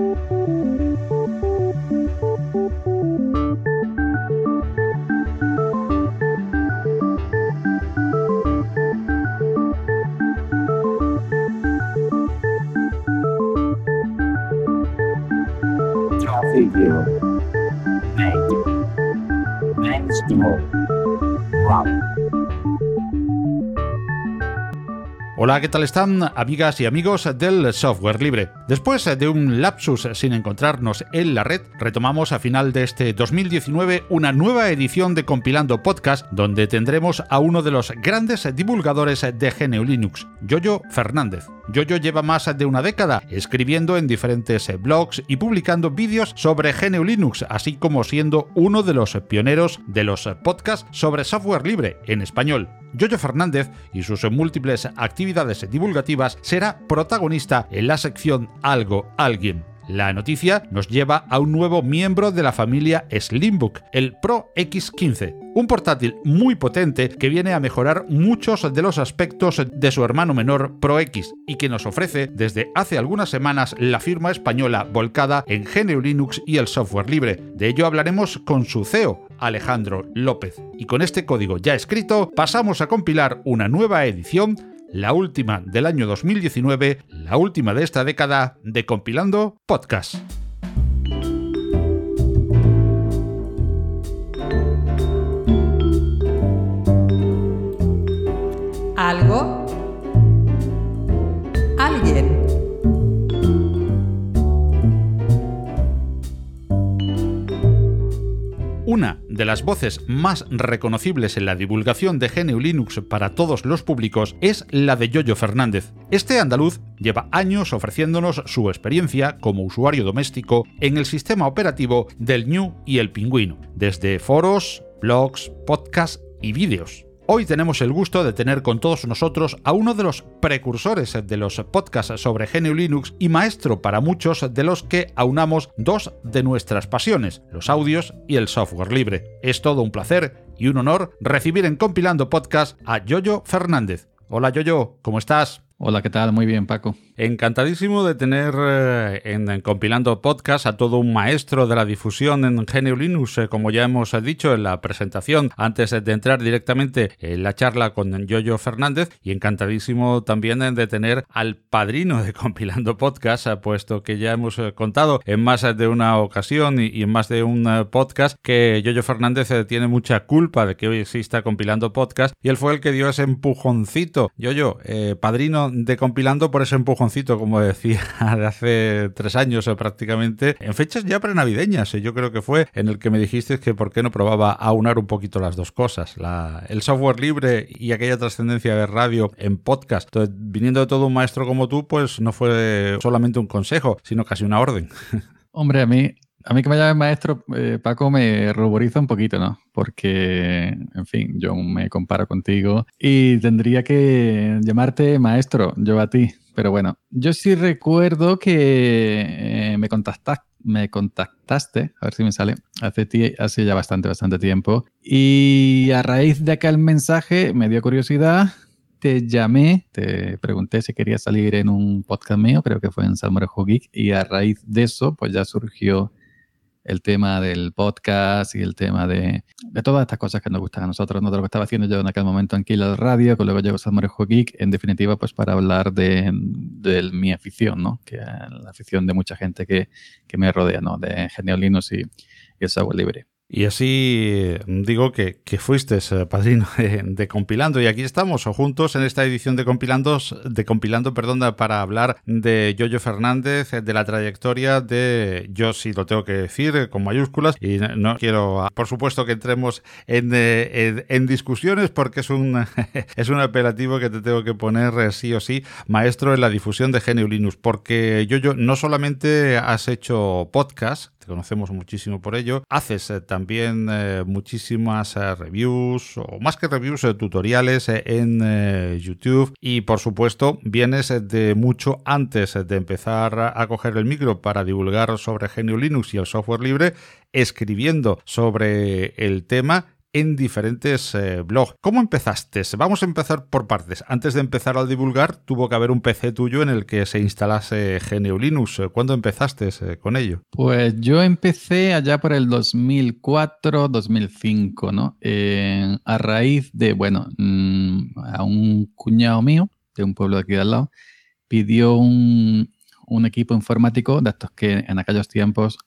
Música Hola, ¿qué tal están amigas y amigos del software libre? Después de un lapsus sin encontrarnos en la red, retomamos a final de este 2019 una nueva edición de Compilando Podcast donde tendremos a uno de los grandes divulgadores de GNU Linux, Yoyo Fernández. Yoyo lleva más de una década escribiendo en diferentes blogs y publicando vídeos sobre GNU Linux, así como siendo uno de los pioneros de los podcasts sobre software libre en español. Yoyo Fernández y sus múltiples actividades divulgativas será protagonista en la sección Algo Alguien. La noticia nos lleva a un nuevo miembro de la familia Slimbook, el Pro X15, un portátil muy potente que viene a mejorar muchos de los aspectos de su hermano menor Pro X y que nos ofrece desde hace algunas semanas la firma española volcada en GNU Linux y el software libre. De ello hablaremos con su CEO, Alejandro López. Y con este código ya escrito, pasamos a compilar una nueva edición la última del año 2019, la última de esta década de Compilando Podcast. Algo. Alguien. Una de las voces más reconocibles en la divulgación de GNU Linux para todos los públicos es la de Yoyo Fernández. Este andaluz lleva años ofreciéndonos su experiencia como usuario doméstico en el sistema operativo del New y el Pingüino, desde foros, blogs, podcasts y vídeos. Hoy tenemos el gusto de tener con todos nosotros a uno de los precursores de los podcasts sobre GNU Linux y maestro para muchos de los que aunamos dos de nuestras pasiones, los audios y el software libre. Es todo un placer y un honor recibir en Compilando Podcast a Yoyo Fernández. Hola Yoyo, ¿cómo estás? Hola, ¿qué tal? Muy bien, Paco. Encantadísimo de tener eh, en, Compilando Podcast a todo un maestro de la difusión en GNU Linux, eh, como ya hemos dicho en la presentación, antes de entrar directamente en la charla con Yoyo Fernández, y encantadísimo también de tener al padrino de Compilando Podcast, eh, puesto que ya hemos contado en más de una ocasión y, en más de un podcast que Yoyo Fernández tiene mucha culpa de que hoy exista Compilando Podcast, y él fue el que dio ese empujoncito. Yoyo, padrino de Compilando por ese como decía, de hace tres años prácticamente, en fechas ya prenavideñas. Yo creo que fue en el que me dijiste que por qué no probaba aunar un poquito las dos cosas, el software libre y aquella trascendencia de radio en podcast. Entonces, viniendo de todo un maestro como tú, pues no fue solamente un consejo, sino casi una orden. Hombre, a mí, a mí que me llame maestro, eh, Paco, me ruboriza un poquito, ¿no? Porque, en fin, yo me comparo contigo y tendría que llamarte maestro, yo a ti. Pero bueno, yo sí recuerdo que eh, me, contactaste, me contactaste, a ver si me sale, hace, ya bastante, bastante tiempo. Y a raíz de aquel mensaje me dio curiosidad, te llamé, te pregunté si querías salir en un podcast mío, creo que fue en Salmorejo Geek, y a raíz de eso, pues ya surgió el tema del podcast y el tema de, de, todas estas cosas que nos gustan a nosotros, ¿no? de lo que estaba haciendo yo en aquel momento en Killer Radio, que luego llegó Salmorejo Geek, en definitiva, pues para hablar de, de, mi afición, ¿no? que la afición de mucha gente que, que me rodea, ¿no? de Geniolinos y, y el software libre. Y así digo que, que fuiste eh, padrino de, Compilando. Y aquí estamos juntos en esta edición de Compilandos, de Compilando, perdón, para hablar de Yoyo Fernández, de la trayectoria de, yo sí lo tengo que decir con mayúsculas, y no quiero, por supuesto, que entremos en, eh, en, discusiones porque es un, es un apelativo que te tengo que poner eh, sí o sí, maestro en la difusión de GNU Linux, porque Yoyo no solamente has hecho podcast, te conocemos muchísimo por ello, haces también también eh, muchísimas eh, reviews, o más que reviews, eh, tutoriales en YouTube. Y por supuesto, vienes de mucho antes de empezar a coger el micro para divulgar sobre GNU Linux y el software libre, escribiendo sobre el tema en diferentes eh, blogs. ¿Cómo empezaste? Vamos a empezar por partes. Antes de empezar a divulgar, tuvo que haber un PC tuyo en el que se instalase GNU Linux. ¿Cuándo empezaste eh, con ello? Pues yo empecé allá por el 2004, 2005, ¿no? a raíz de, bueno, mm, a un cuñado mío de un pueblo de aquí de al lado, pidió un, un equipo informático de estos que en aquellos tiempos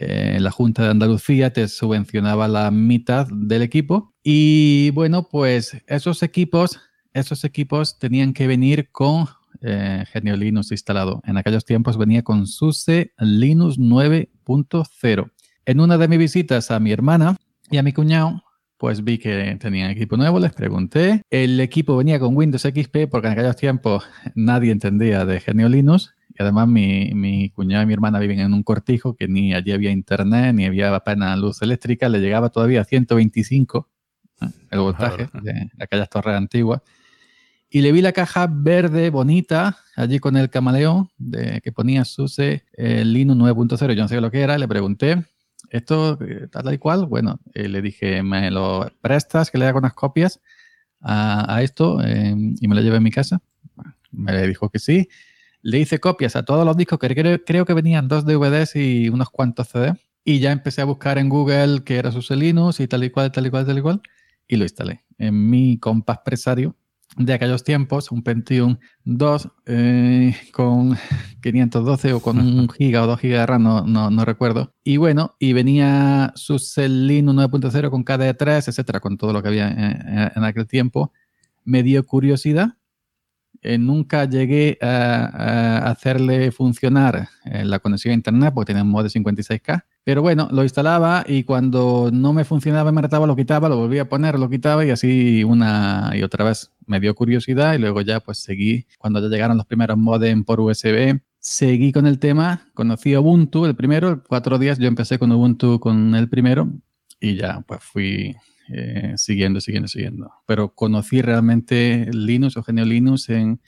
eh, la Junta de Andalucía te subvencionaba la mitad del equipo y bueno, pues esos equipos, esos equipos tenían que venir con eh, GNU Linux instalado. En aquellos tiempos venía con SUSE Linux 9.0. En una de mis visitas a mi hermana y a mi cuñado, pues vi que tenían equipo nuevo, les pregunté. El equipo venía con Windows XP porque en aquellos tiempos nadie entendía de GNU Linux además mi, mi cuñado y mi hermana viven en un cortijo que ni allí había internet, ni había apenas luz eléctrica, le llegaba todavía a 125 ¿eh? el voltaje de, aquellas torres antiguas. Y le vi la caja verde bonita allí con el camaleón de, que ponía SUSE el Linux 9.0. Yo no sé lo que era, le pregunté, ¿esto eh, tal y cual? Bueno, eh, le dije, ¿me lo prestas que le haga unas copias a, a esto y me lo lleve a mi casa? me dijo que sí le hice copias a todos los discos, que creo, que venían dos DVDs y unos cuantos CDs. Y ya empecé a buscar en Google qué era su Linux y tal y cual, tal y cual, tal y cual. Y lo instalé en mi compás presario de aquellos tiempos, un Pentium 2 eh, con 512 o con un giga o 2 gigas de RAM, no, no, recuerdo. Y bueno, y venía su Linux 9.0 con KDE3, etcétera, con todo lo que había en aquel tiempo. Me dio curiosidad eh, nunca llegué a, hacerle funcionar eh, la conexión a internet porque tenía un mod de 56K. Pero bueno, lo instalaba y cuando no me funcionaba, me retaba, lo quitaba, lo volvía a poner, lo quitaba y así una y otra vez me dio curiosidad y luego ya pues seguí, cuando ya llegaron los primeros modems por USB, seguí con el tema, conocí Ubuntu, el primero, cuatro días yo empecé con Ubuntu con el primero y ya pues fui eh, siguiendo, siguiendo, siguiendo. Pero conocí realmente Linux o GNU Linux en,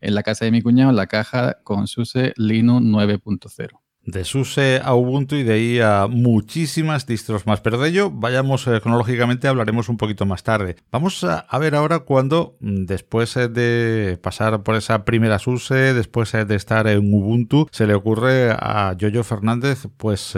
en la casa de mi cuñado, en la caja con SUSE Linux 9.0 de SUSE a Ubuntu y de ahí a muchísimas distros más. Pero de ello, vayamos eh, cronológicamente, hablaremos un poquito más tarde. Vamos a, ver ahora cuando, mm, después eh, de pasar por esa primera SUSE, después eh, de estar en Ubuntu, se le ocurre a Yoyo Fernández pues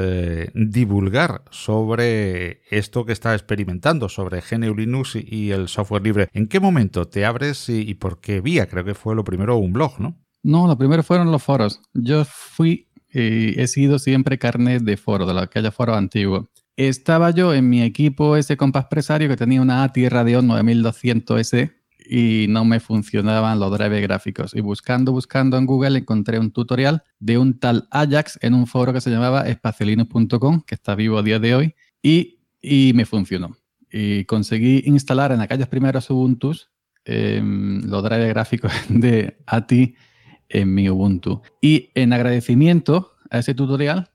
divulgar sobre esto que está experimentando, sobre GNU Linux y el software libre. ¿En qué momento te abres y, y por qué vía? Creo que fue lo primero un blog, ¿no? No, lo primero fueron los foros. Yo fui he sido siempre carne de foro, de aquella foro antiguo. Estaba yo en mi equipo ese compás presario que tenía una ATI Radeon 9200S y no me funcionaban los drivers gráficos. Y buscando, buscando en Google encontré un tutorial de un tal Ajax en un foro que se llamaba espaciolinos.com, que está vivo a día de hoy, y, y me funcionó. Y conseguí instalar en aquellos primeros Ubuntu em, los drivers gráficos de ATI en mi Ubuntu. Y en agradecimiento a ese tutorial,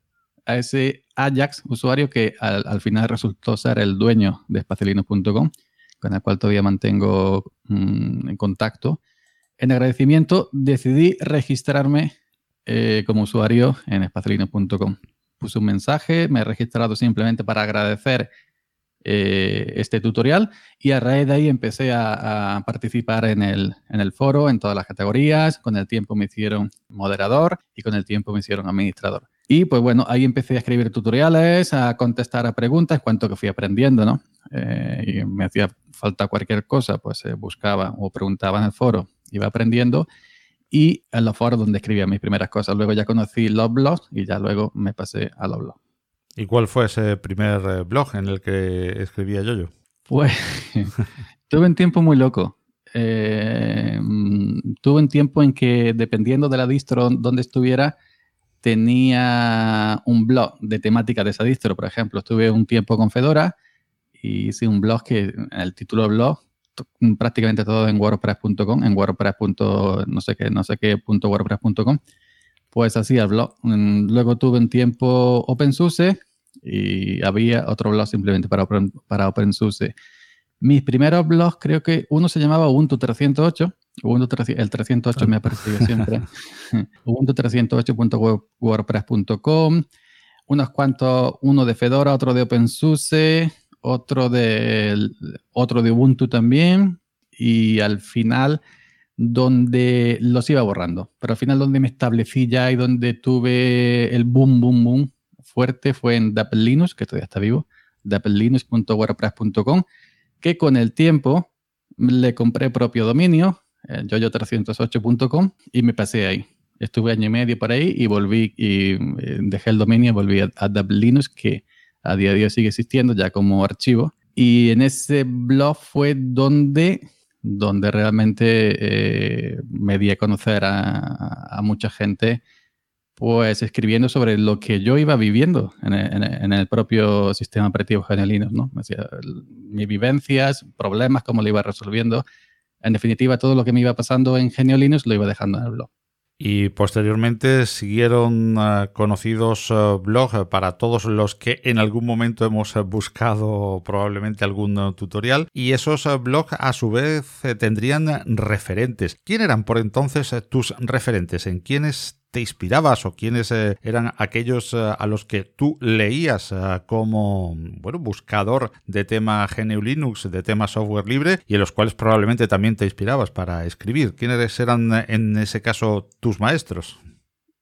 a ese Ajax usuario que al, final resultó ser el dueño de espacialinos.com, con el cual todavía mantengo mm, en contacto, en agradecimiento decidí registrarme eh, como usuario en espacialinos.com. Puse un mensaje, me he registrado simplemente para agradecer eh, este tutorial y a raíz de ahí empecé a, participar en el, en el, foro, en todas las categorías. Con el tiempo me hicieron moderador y con el tiempo me hicieron administrador. Y pues bueno, ahí empecé a escribir tutoriales, a contestar a preguntas, cuanto que fui aprendiendo, ¿no? Eh, y me hacía falta cualquier cosa, pues eh, buscaba o preguntaba en el foro, iba aprendiendo y en los foros donde escribía mis primeras cosas. Luego ya conocí los blogs y ya luego me pasé a los blogs. ¿Y cuál fue ese primer eh, blog en el que escribía yo? Pues tuve un tiempo muy loco. Eh, mm, tuve un tiempo en que, dependiendo de la distro donde estuviera, tenía un blog de temática de esa distro. Por ejemplo, estuve un tiempo con Fedora y hice un blog que, el título blog, prácticamente todo en wordpress.com, en wordpress. no sé qué, no sé qué pues hacía el blog. Mm, luego tuve un tiempo OpenSUSE y había otro blog simplemente para, para OpenSUSE. Mis primeros blogs, creo que uno se llamaba Ubuntu 308. Ubuntu el 308 me ha parecido siempre. Ubuntu 308.wordpress.com. Unos cuantos, uno de Fedora, otro de OpenSUSE, otro de, otro de Ubuntu también, y al final donde los iba borrando. Pero al final donde me establecí ya y donde tuve el boom, boom, boom fuerte fue en Linux, que todavía está vivo, dapplelinux.wordpress.com, que con el tiempo le compré propio dominio, eh, yoyo308.com, y me pasé ahí. Estuve año y medio por ahí y volví y eh, dejé el dominio y volví a, a que a día de hoy sigue existiendo ya como archivo. Y en ese blog fue donde donde realmente eh, me di a conocer a, mucha gente, pues escribiendo sobre lo que yo iba viviendo en el, propio sistema operativo Genelino, ¿no? mis vivencias, problemas, cómo lo iba resolviendo. En definitiva, todo lo que me iba pasando en Geniolinos lo iba dejando en el blog y posteriormente siguieron eh, conocidos uh, blogs para todos los que en algún momento hemos buscado probablemente algún tutorial y esos blogs a su vez tendrían referentes. ¿Quién eran por entonces tus referentes? ¿En quiénes te inspirabas o quiénes eh, eran aquellos eh, a los que tú leías eh, como bueno, buscador de tema GNU Linux, de tema software libre y en los cuales probablemente también te inspirabas para escribir. ¿Quiénes eran en ese caso tus maestros?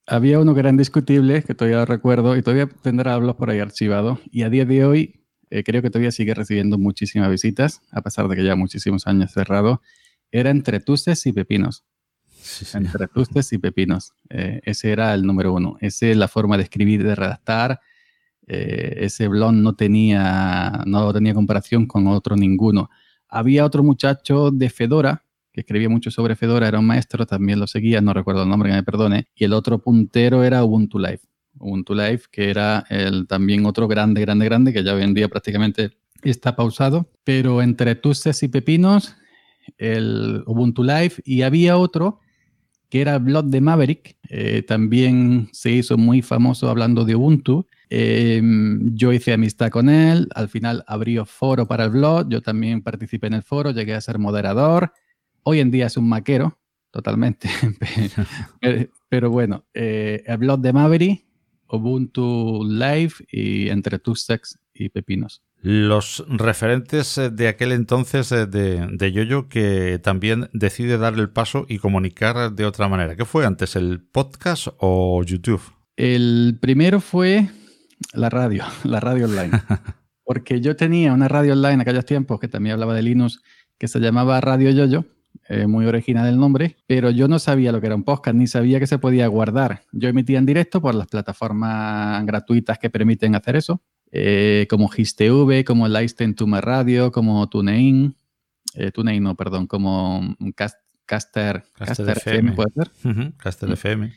Había uno que era indiscutible, que todavía recuerdo, y todavía tendrá hablos por ahí archivado. Y a día de hoy creo que todavía sigue recibiendo muchísimas visitas, a pesar de que ya muchísimos años cerrado. Era entre tuces y pepinos entre tustes y pepinos. Eh, ese era el número uno. Esa es la forma de escribir, de redactar. Eh, ese blog no tenía, no tenía comparación con otro ninguno. Había otro muchacho de Fedora que escribía mucho sobre Fedora, era un maestro, también lo seguía, no recuerdo el nombre, que me perdone. Y el otro puntero era Ubuntu Live. Ubuntu Live, que era el, también otro grande, grande, grande, que ya hoy en día prácticamente está pausado. Pero entre tustes y pepinos, el Ubuntu Live, y había otro que era blog de Maverick, eh, también se hizo muy famoso hablando de Ubuntu. Em, yo hice amistad con él, al final abrió foro para el blog, yo también participé en el foro, llegué a ser moderador. Hoy en día es un maquero, totalmente. pero, bueno, eh, el blog de Maverick, Ubuntu Live y entre Tustex y Pepinos los referentes eh, de aquel entonces eh, de, de Yoyo que también decide dar el paso y comunicar de otra manera. ¿Qué fue antes, el podcast o YouTube? El primero fue la radio, la radio online. Porque yo tenía una radio online en aquellos tiempos que también hablaba de Linux, que se llamaba Radio Yoyo, eh, muy original el nombre, pero yo no sabía lo que era un podcast, ni sabía que se podía guardar. Yo emitía en directo por las plataformas gratuitas que permiten hacer eso. Eh, como GISTV, como Listen to My Radio, como TuneIn, eh, TuneIn no, perdón, como Caster, Caster, FM, puede ser. Caster FM.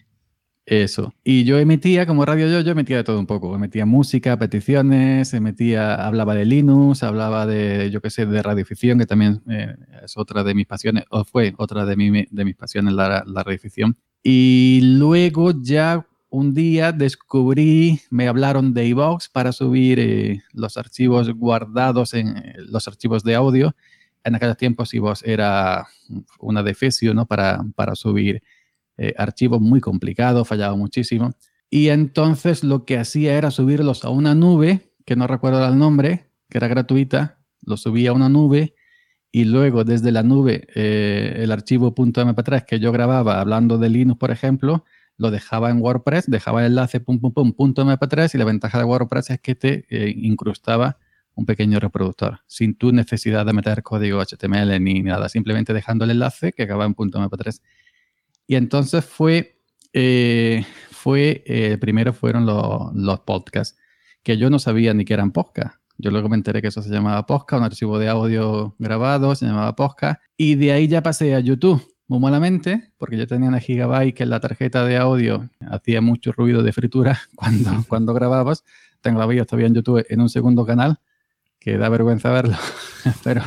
Eso. Y yo emitía, como radio yo, yo emitía de todo un poco. Emitía música, peticiones, emitía, hablaba de Linux, hablaba de, yo qué sé, de radioficción, que también eh, es otra de mis pasiones, o fue otra de, de mis pasiones, la, la radioficción. Y luego ya un día descubrí, me hablaron de iVox para subir eh, los archivos guardados en eh, los archivos de audio. En aquellos tiempos iVox era una defecio ¿no? para, para subir eh, archivos muy complicados, fallaba muchísimo. Y entonces lo que hacía era subirlos a una nube, que no recuerdo el nombre, que era gratuita, lo subía a una nube y luego desde la nube el archivo .mp3 que yo grababa hablando de Linux, por ejemplo, lo dejaba en WordPress, dejaba el enlace pum, pum, pum, punto MP3 y la ventaja de WordPress es que te eh, incrustaba un pequeño reproductor sin tu necesidad de meter código HTML ni nada, simplemente dejando el enlace que acaba en punto MP3. Y entonces fue, eh, fue eh, primero fueron los podcasts, que yo no sabía ni que eran podcasts. Yo luego me enteré que eso se llamaba podcast, un archivo de audio grabado se llamaba podcast, y de ahí ya pasé a YouTube muy malamente, porque yo tenía una gigabyte que en la tarjeta de audio hacía mucho ruido de fritura cuando, cuando grababas. Tengo la vídeos todavía en YouTube en un segundo canal, que da vergüenza verlo. pero,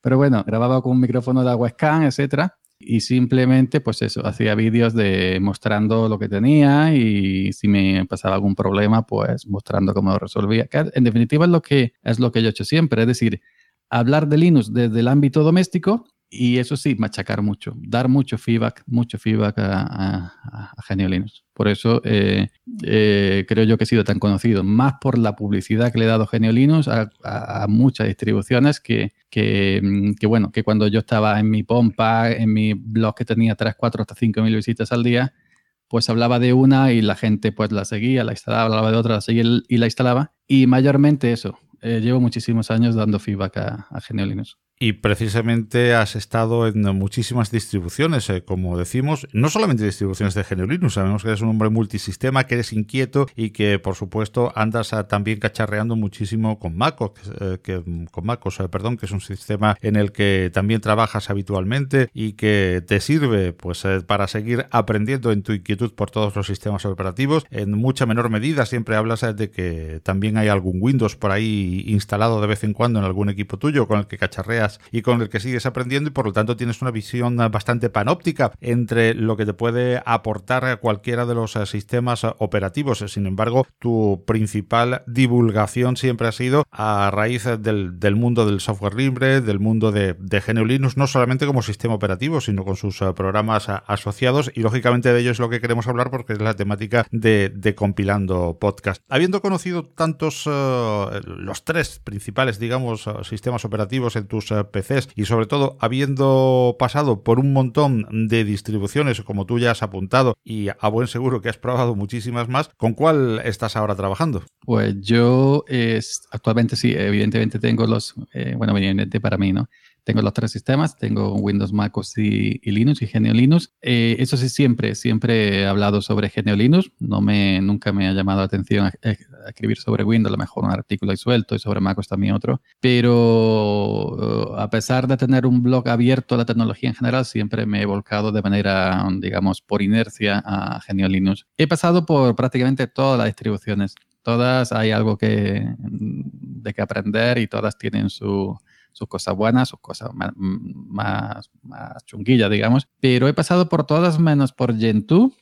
pero bueno, grababa con un micrófono de webcam, etcétera. Y simplemente, pues eso, hacía vídeos de mostrando lo que tenía y si me pasaba algún problema, pues mostrando cómo lo resolvía. en definitiva es lo que, es lo que yo he hecho siempre, es decir, hablar de Linux desde el ámbito doméstico y eso sí, machacar mucho, dar mucho feedback, mucho feedback a, a. Por eso, eh, eh, creo yo que he sido tan conocido, más por la publicidad que le he dado Genio Linux a, muchas distribuciones que, mm, que, bueno, que cuando yo estaba en mi pompa, en mi blog que tenía 3, 4, hasta 5 mil visitas al día, pues hablaba de una y la gente pues la seguía, la instalaba, hablaba de otra, la seguía y la instalaba. Y mayormente eso, eh, llevo muchísimos años dando feedback a, a. Y precisamente has estado en muchísimas distribuciones, eh, como decimos, no solamente distribuciones de GNU Linux, sabemos que eres un hombre multisistema, que eres inquieto y que por supuesto andas también cacharreando muchísimo con MacOS, eh, que, con MacOS, eh, perdón, que es un sistema en el que también trabajas habitualmente y que te sirve pues para seguir aprendiendo en tu inquietud por todos los sistemas operativos. En mucha menor medida siempre hablas de que también hay algún Windows por ahí instalado de vez en cuando en algún equipo tuyo con el que cacharreas y con el que sigues aprendiendo y por lo tanto tienes una visión bastante panóptica entre lo que te puede aportar cualquiera de los eh, sistemas operativos. Sin embargo, tu principal divulgación siempre ha sido a raíz del, mundo del software libre, del mundo de, de GNU Linux, no solamente como sistema operativo, sino con sus eh, programas asociados y lógicamente de ello es lo que queremos hablar porque es la temática de, compilando podcast. Habiendo conocido tantos, eh, los tres principales, digamos, sistemas operativos en tus PCs y sobre todo habiendo pasado por un montón de distribuciones como tú ya has apuntado y a buen seguro que has probado muchísimas más, ¿con cuál estás ahora trabajando? Pues yo actualmente sí, evidentemente tengo los, eh, bueno, evidentemente para mí, ¿no? Tengo los tres sistemas, tengo Windows, Mac OS y, Linux y Genio Linux. Eh, eso sí, siempre, siempre he hablado sobre Genio Linux. No me, nunca me ha llamado la atención a, escribir sobre Windows, a lo mejor un artículo ahí suelto y sobre Mac OS también otro. Pero a pesar de tener un blog abierto a la tecnología en general, siempre me he volcado de manera, digamos, por inercia a Genio Linux. He pasado por prácticamente todas las distribuciones. Todas hay algo que, de que aprender y todas tienen su, sus cosas buenas, sus cosas más, más, chunguillas, digamos. Pero he pasado por todas menos por Gentoo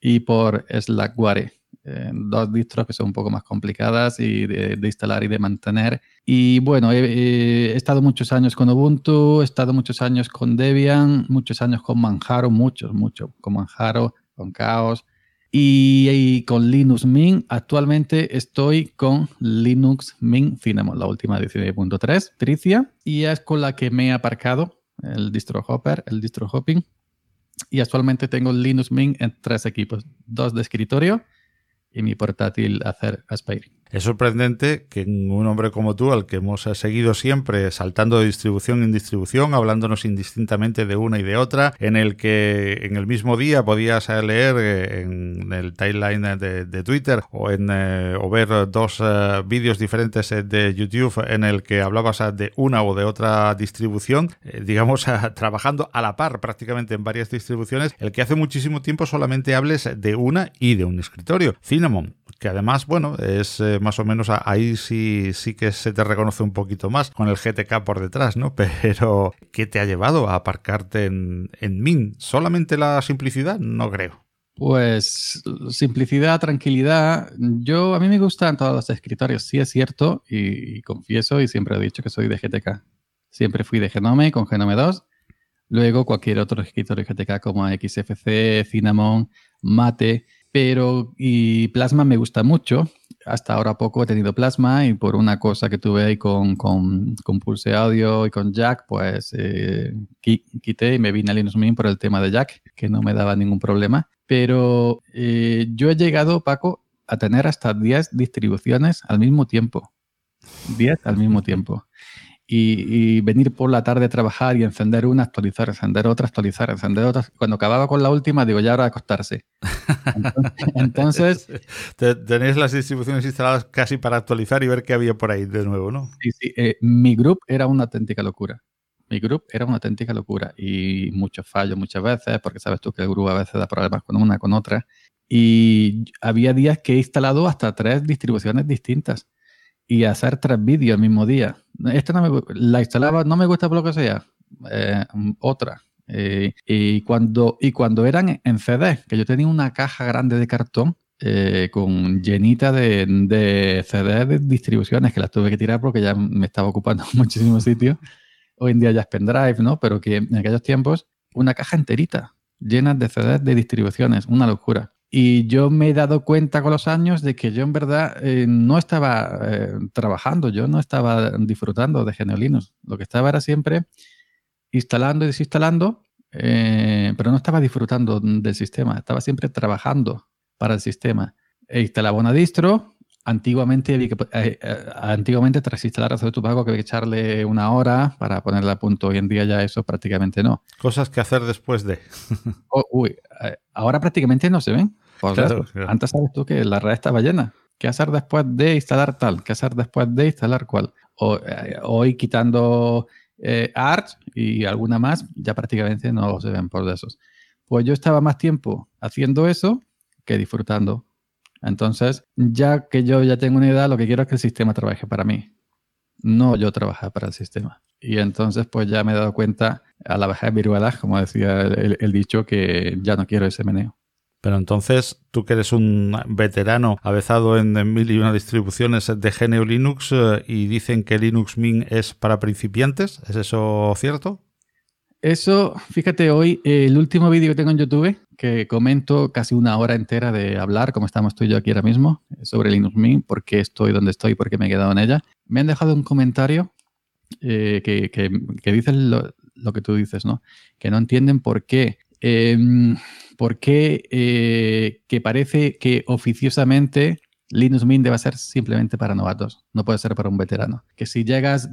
y por Slackware. Eh, dos distros que son un poco más complicadas y de, instalar y de mantener. Y bueno, he, estado muchos años con Ubuntu, he estado muchos años con Debian, muchos años con Manjaro, muchos, muchos, con Manjaro, con Chaos, y, con Linux Mint, actualmente estoy con Linux Mint Cinnamon, la última 19.3, Tricia, y es con la que me he aparcado el distro hopper, el distro hopping. Y actualmente tengo Linux Mint en tres equipos, dos de escritorio y mi portátil hacer Aspiring. Es sorprendente que un hombre como tú, al que hemos seguido siempre saltando de distribución en distribución, hablándonos indistintamente de una y de otra, en el que en el mismo día podías leer eh, en el timeline de, Twitter o, en, eh, o ver dos eh, vídeos diferentes de YouTube en el que hablabas de una o de otra distribución, digamos, trabajando a la par prácticamente en varias distribuciones, el que hace muchísimo tiempo solamente hables de una y de un escritorio, Cinnamon que además, bueno, es eh, más o menos ahí sí, sí que se te reconoce un poquito más con el GTK por detrás, ¿no? Pero, ¿qué te ha llevado a aparcarte en, en Min? ¿Solamente la simplicidad? No creo. Pues simplicidad, tranquilidad. Yo, a mí me gustan todos los escritorios, sí es cierto, y, confieso y siempre he dicho que soy de GTK. Siempre fui de Genome con Genome 2. Luego cualquier otro escritorio GTK como XFC, Cinnamon, Mate pero y Plasma me gusta mucho. Hasta ahora poco he tenido Plasma y por una cosa que tuve ahí con, con, con Pulse Audio y con Jack, pues eh, quité y me vine a Linux Mint por el tema de Jack, que no me daba ningún problema. Pero eh, yo he llegado, Paco, a tener hasta 10 distribuciones al mismo tiempo. 10 al mismo tiempo y, venir por la tarde a trabajar y encender una, actualizar, encender otra, actualizar, encender otra. Cuando acababa con la última, digo, ya hora de acostarse. Entonces... Tenéis las distribuciones instaladas casi para actualizar y ver qué había por ahí de nuevo, ¿no? Sí, sí. Eh, mi grupo era una auténtica locura. Mi grupo era una auténtica locura y muchos fallos muchas veces, porque sabes tú que el grupo a veces da problemas con una, con otra. Y había días que he instalado hasta tres distribuciones distintas y hacer tres vídeos el mismo día. Esta no me, la instalaba, no me gusta por lo que sea, eh, otra. Eh, y, cuando, y cuando eran en CD, que yo tenía una caja grande de cartón eh, con llenita de, de CD de distribuciones que las tuve que tirar porque ya me estaba ocupando muchísimo sitio. Hoy en día ya es pendrive, ¿no? Pero que en aquellos tiempos una caja enterita llena de CD de distribuciones, una locura. Y yo me he dado cuenta con los años de que yo en verdad eh, no estaba eh, trabajando, yo no estaba disfrutando de GNU Lo que estaba era siempre instalando y desinstalando, eh, pero no estaba disfrutando del sistema, estaba siempre trabajando para el sistema. E instalaba una distro, antiguamente, antiguamente tras instalar a tu pago que había que echarle una hora para ponerla a punto. Hoy en día ya eso prácticamente no. Cosas que hacer después de. Oh, uy, ahora prácticamente no se ven. Antes sabes tú que la red estaba llena. ¿Qué hacer después de instalar tal? ¿Qué hacer después de instalar cual? O, eh, hoy quitando eh, Arch y alguna más, ya prácticamente no se ven por esos. Pues yo estaba más tiempo haciendo eso que disfrutando. Entonces, ya que yo ya tengo una idea, lo que quiero es que el sistema trabaje para mí. No yo trabajar para el sistema. Y entonces, pues ya me he dado cuenta a la baja de viruelas, como decía el dicho, que ya no quiero ese meneo. Pero entonces, tú que eres un veterano avezado en, mil y una distribuciones de GNU Linux eh, y dicen que Linux Mint es para principiantes, ¿es eso cierto? Eso, fíjate, hoy el último vídeo que tengo en YouTube, que comento casi una hora entera de hablar, como estamos tú y yo aquí ahora mismo, sobre Linux Mint, por qué estoy donde estoy, por qué me he quedado en ella, me han dejado un comentario eh, que, que, dice lo, que tú dices, ¿no? Que no entienden por qué em, ¿por qué eh, que parece que oficiosamente Linux Mint debe ser simplemente para novatos? No puede ser para un veterano. Que si llegas,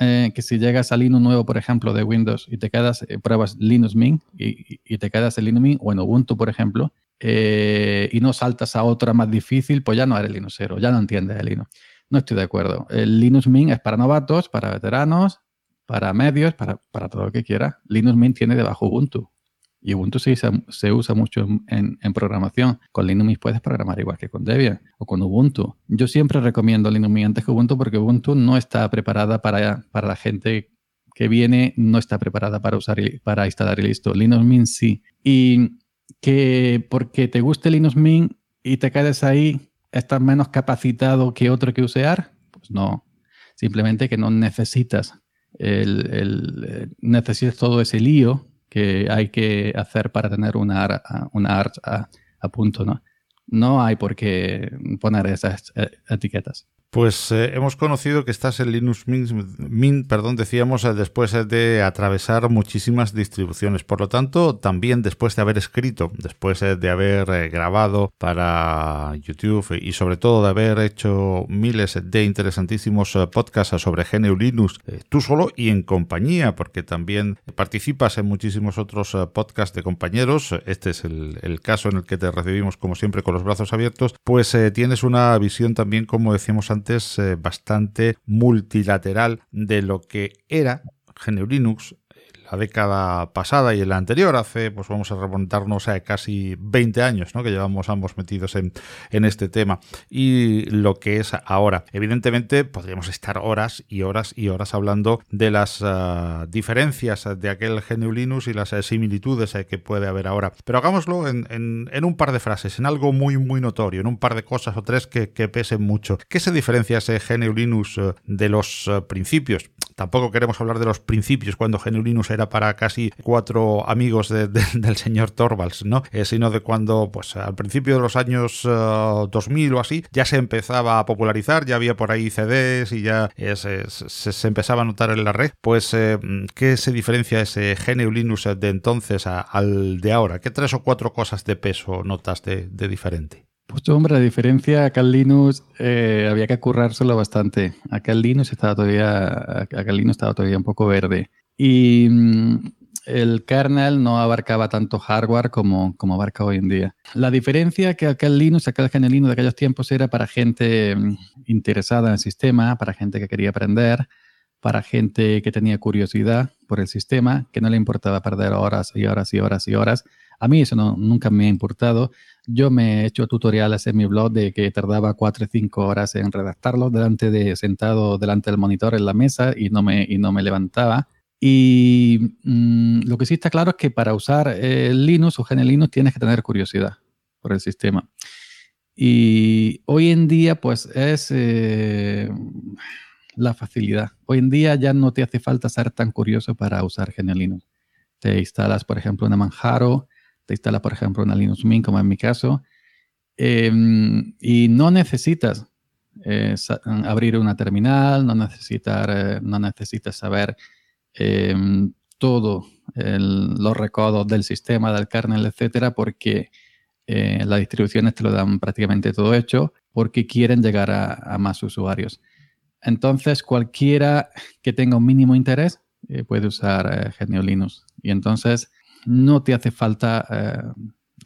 eh, que si llegas a Linux nuevo, por ejemplo, de Windows y te quedas, eh, pruebas Linux Mint y, te quedas en Linux Mint o en Ubuntu, por ejemplo, y no saltas a otra más difícil, pues ya no eres Linuxero, ya no entiendes el Linux. No estoy de acuerdo. El Linux Mint es para novatos, para veteranos, para medios, para, para todo lo que quiera. Linux Mint tiene debajo Ubuntu. Y Ubuntu se usa, se usa mucho en, programación. Con Linux puedes programar igual que con Debian o con Ubuntu. Yo siempre recomiendo Linux Mint antes que Ubuntu porque Ubuntu no está preparada para, para la gente que viene, no está preparada para usar para instalar y listo. Linux Mint sí. Y que porque te guste Linux Mint y te quedes ahí, estás menos capacitado que otro que usear, pues no. Simplemente que no necesitas el, eh, necesitas todo ese lío que hay que hacer para tener una, una art a, a punto, ¿no? No hay por qué poner esas eh, etiquetas. Pues eh, hemos conocido que estás en Linux Mint, perdón, decíamos, eh, después eh, de atravesar muchísimas distribuciones. Por lo tanto, también después de haber escrito, después de haber grabado para YouTube y sobre todo de haber hecho miles de interesantísimos podcasts sobre GNU Linux, tú solo y en compañía, porque también participas en muchísimos otros podcasts de compañeros. Este es el, el, caso en el que te recibimos, como siempre, con los brazos abiertos. Pues tienes una visión también, como decíamos antes, eh, bastante multilateral de lo que era GNU Linux la década pasada y en la anterior, hace, pues vamos a remontarnos a casi 20 años, ¿no? Que llevamos ambos metidos en, en este tema. Y lo que es ahora. Evidentemente, podríamos estar horas y horas y horas hablando de las ah, diferencias de aquel GNU y las eh, similitudes eh, que puede haber ahora. Pero hagámoslo en, en, un par de frases, en algo muy, muy notorio, en un par de cosas o tres que, que pesen mucho. ¿Qué se diferencia ese GNU eh, de los principios? Tampoco queremos hablar de los principios cuando GNU Linux era para casi cuatro amigos del señor Torvalds, ¿no? Eh, sino de cuando, pues al principio de los años 2000 eh, o así, ya se empezaba a popularizar, ya había por ahí CDs y ya eh, se, empezaba a notar en la red. Pues, ¿qué se diferencia ese GNU Linux de entonces al de ahora? ¿Qué tres o cuatro cosas de peso notas de diferente? Pues hombre, la diferencia, acá en Linux eh, había que currárselo bastante. Acá en Linux estaba todavía, acá Linux estaba todavía un poco verde. Y mm, el kernel no abarcaba tanto hardware como, como abarca hoy en día. La diferencia que en Linux, acá el Linux de aquellos tiempos era para gente mm, interesada en el sistema, para gente que quería aprender, para gente que tenía curiosidad por el sistema, que no le importaba perder horas y horas y horas y horas. A mí eso no, nunca me ha importado. Yo me he hecho tutoriales en mi blog de que tardaba 4 o 5 horas en redactarlo delante de, sentado delante del monitor en la mesa y no me, y no me levantaba. Y mm, lo que sí está claro es que para usar el Linux o GNU Linux tienes que tener curiosidad por el sistema. Y hoy en día, pues es eh, la facilidad. Hoy en día ya no te hace falta ser tan curioso para usar GNU. Te instalas, por ejemplo, una Manjaro te instala, por ejemplo, una Linux Mint, como en mi caso, Em, y no necesitas eh, abrir una terminal, no necesitas, eh, no necesitas saber em, todo los recodos del sistema, del kernel, etcétera, porque eh, las distribuciones te lo dan prácticamente todo hecho, porque quieren llegar a, más usuarios. Entonces, cualquiera que tenga un mínimo interés puede usar GNU Linux. Y entonces, no te hace falta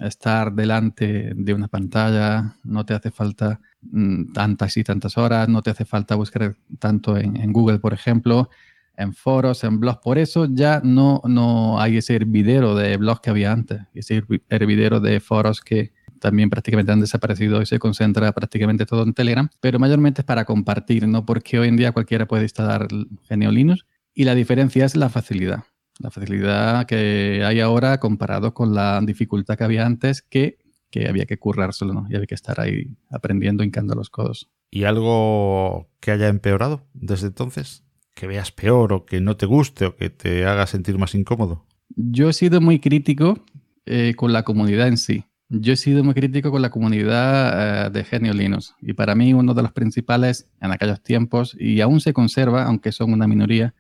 estar delante de una pantalla, no te hace falta mm, tantas y tantas horas, no te hace falta buscar tanto en, Google, por ejemplo, en foros, en blogs. Por eso ya no, no hay ese hervidero de blogs que había antes, ese hervidero de foros que también prácticamente han desaparecido y se concentra prácticamente todo en Telegram, pero mayormente es para compartir, ¿no? Porque hoy en día cualquiera puede instalar GNU Linux y la diferencia es la facilidad la facilidad que hay ahora comparado con la dificultad que había antes que, que había que currárselo ¿no? y había que estar ahí aprendiendo, hincando los codos. ¿Y algo que haya empeorado desde entonces? ¿Que veas peor o que no te guste o que te haga sentir más incómodo? Yo he sido muy crítico eh, con la comunidad en sí. Yo he sido muy crítico con la comunidad eh, de Genio Linux y para mí uno de los principales en aquellos tiempos, y aún se conserva, aunque son una minoría,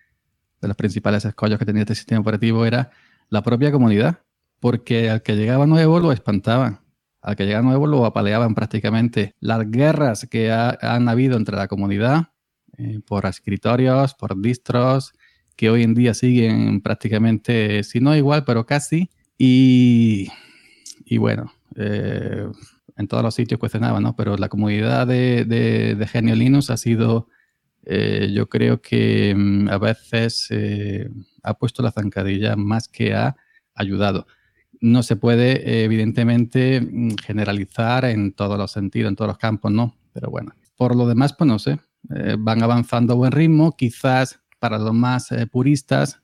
de los principales escollos que tenía este sistema operativo era la propia comunidad, porque al que llegaba nuevo lo espantaban, al que llegaba nuevo lo apaleaban prácticamente. Las guerras que han habido entre la comunidad eh, por escritorios, por distros, que hoy en día siguen prácticamente, si no igual, pero casi, y, y bueno, eh, en todos los sitios cuestionaban, ¿no? Pero la comunidad de, de, de Genio Linux ha sido eh, yo creo que mm, a veces eh, ha puesto la zancadilla más que ha ayudado. No se puede, evidentemente, mm, generalizar en todos los sentidos, en todos los campos, ¿no? Pero bueno, por lo demás, pues no sé, eh, van avanzando a buen ritmo, quizás para los más puristas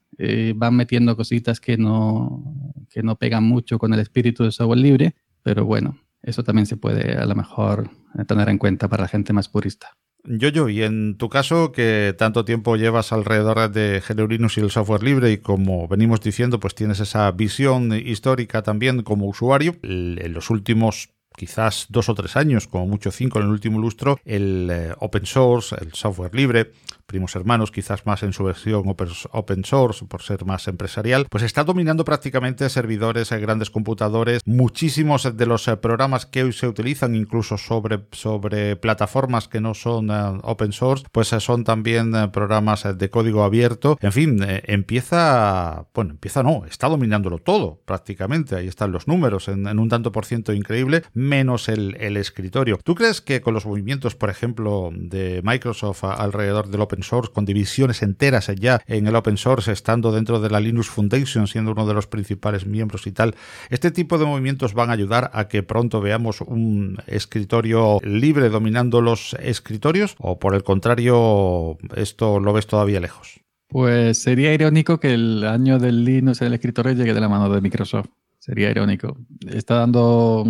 van metiendo cositas que no, que no pegan mucho con el espíritu del software libre, pero bueno, eso también se puede a lo mejor tener en cuenta para la gente más purista. Yo, yo, y en tu caso, que tanto tiempo llevas alrededor de GNU Linux y el software libre, y como venimos diciendo, pues tienes esa visión histórica también como usuario, en los últimos quizás dos o tres años, como mucho cinco en el último lustro, el eh, open source, el software libre, primos hermanos, quizás más en su versión open source, por ser más empresarial, pues está dominando prácticamente servidores, eh, grandes computadores, muchísimos de los eh, programas que hoy se utilizan, incluso sobre, sobre plataformas que no son open source, pues son también programas de código abierto. En fin, empieza, bueno, empieza no, está dominándolo todo prácticamente, ahí están los números en, un tanto por ciento increíble menos el, escritorio. ¿Tú crees que con los movimientos, por ejemplo, de Microsoft alrededor del open source, con divisiones enteras ya en el open source, estando dentro de la Linux Foundation, siendo uno de los principales miembros y tal, este tipo de movimientos van a ayudar a que pronto veamos un escritorio libre dominando los escritorios? ¿O por el contrario, esto lo ves todavía lejos? Pues sería irónico que el año del Linux en el escritorio llegue de la mano de Microsoft. Sería irónico. Está dando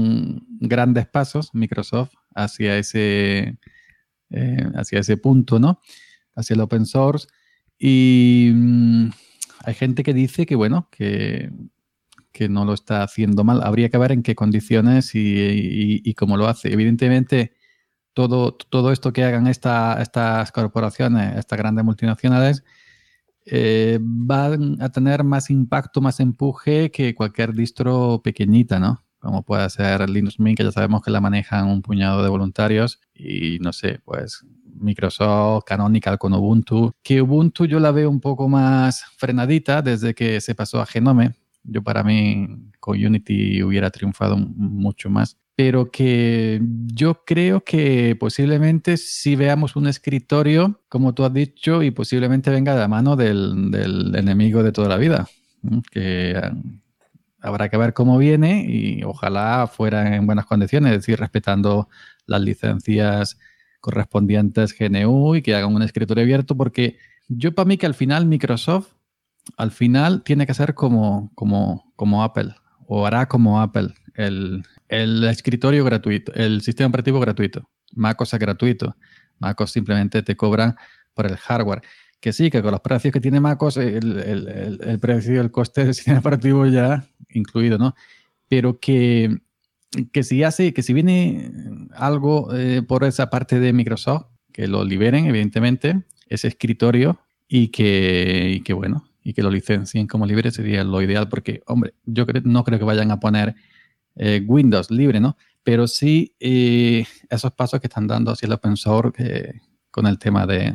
grandes pasos Microsoft hacia ese, eh, hacia ese punto, ¿no? Hacia el open source. Y mm, hay gente que dice que, bueno, que, que, no lo está haciendo mal. Habría que ver en qué condiciones y, y, cómo lo hace. Evidentemente, todo, todo esto que hagan estas corporaciones, estas grandes multinacionales, eh, van a tener más impacto, más empuje que cualquier distro pequeñita, ¿no? Como puede ser Linux Mint, que ya sabemos que la manejan un puñado de voluntarios, y no sé, pues Microsoft, Canonical con Ubuntu, que Ubuntu yo la veo un poco más frenadita desde que se pasó a Genome. Yo para mí con Unity hubiera triunfado mucho más pero que yo creo que posiblemente si veamos un escritorio, como tú has dicho, y posiblemente venga de la mano del, enemigo de toda la vida, que ah, habrá que ver cómo viene y ojalá fuera en buenas condiciones, es decir, respetando las licencias correspondientes GNU y que hagan un escritorio abierto, porque yo para mí que al final Microsoft, al final tiene que ser como, como, como Apple, o hará como Apple, el, el escritorio gratuito, el sistema operativo gratuito. MacOS es gratuito. MacOS simplemente te cobran por el hardware. Que sí, que con los precios que tiene MacOS, el, el, el precio, el coste del sistema operativo ya incluido, ¿no? Pero que que si hace, que si viene algo eh, por esa parte de Microsoft, que lo liberen, evidentemente, ese escritorio y que, y que bueno, y que lo licencien como libre sería lo ideal, porque, hombre, yo no creo que vayan a poner eh, Windows libre, ¿no? Pero sí eh, esos pasos que están dando hacia el open source, con el tema de,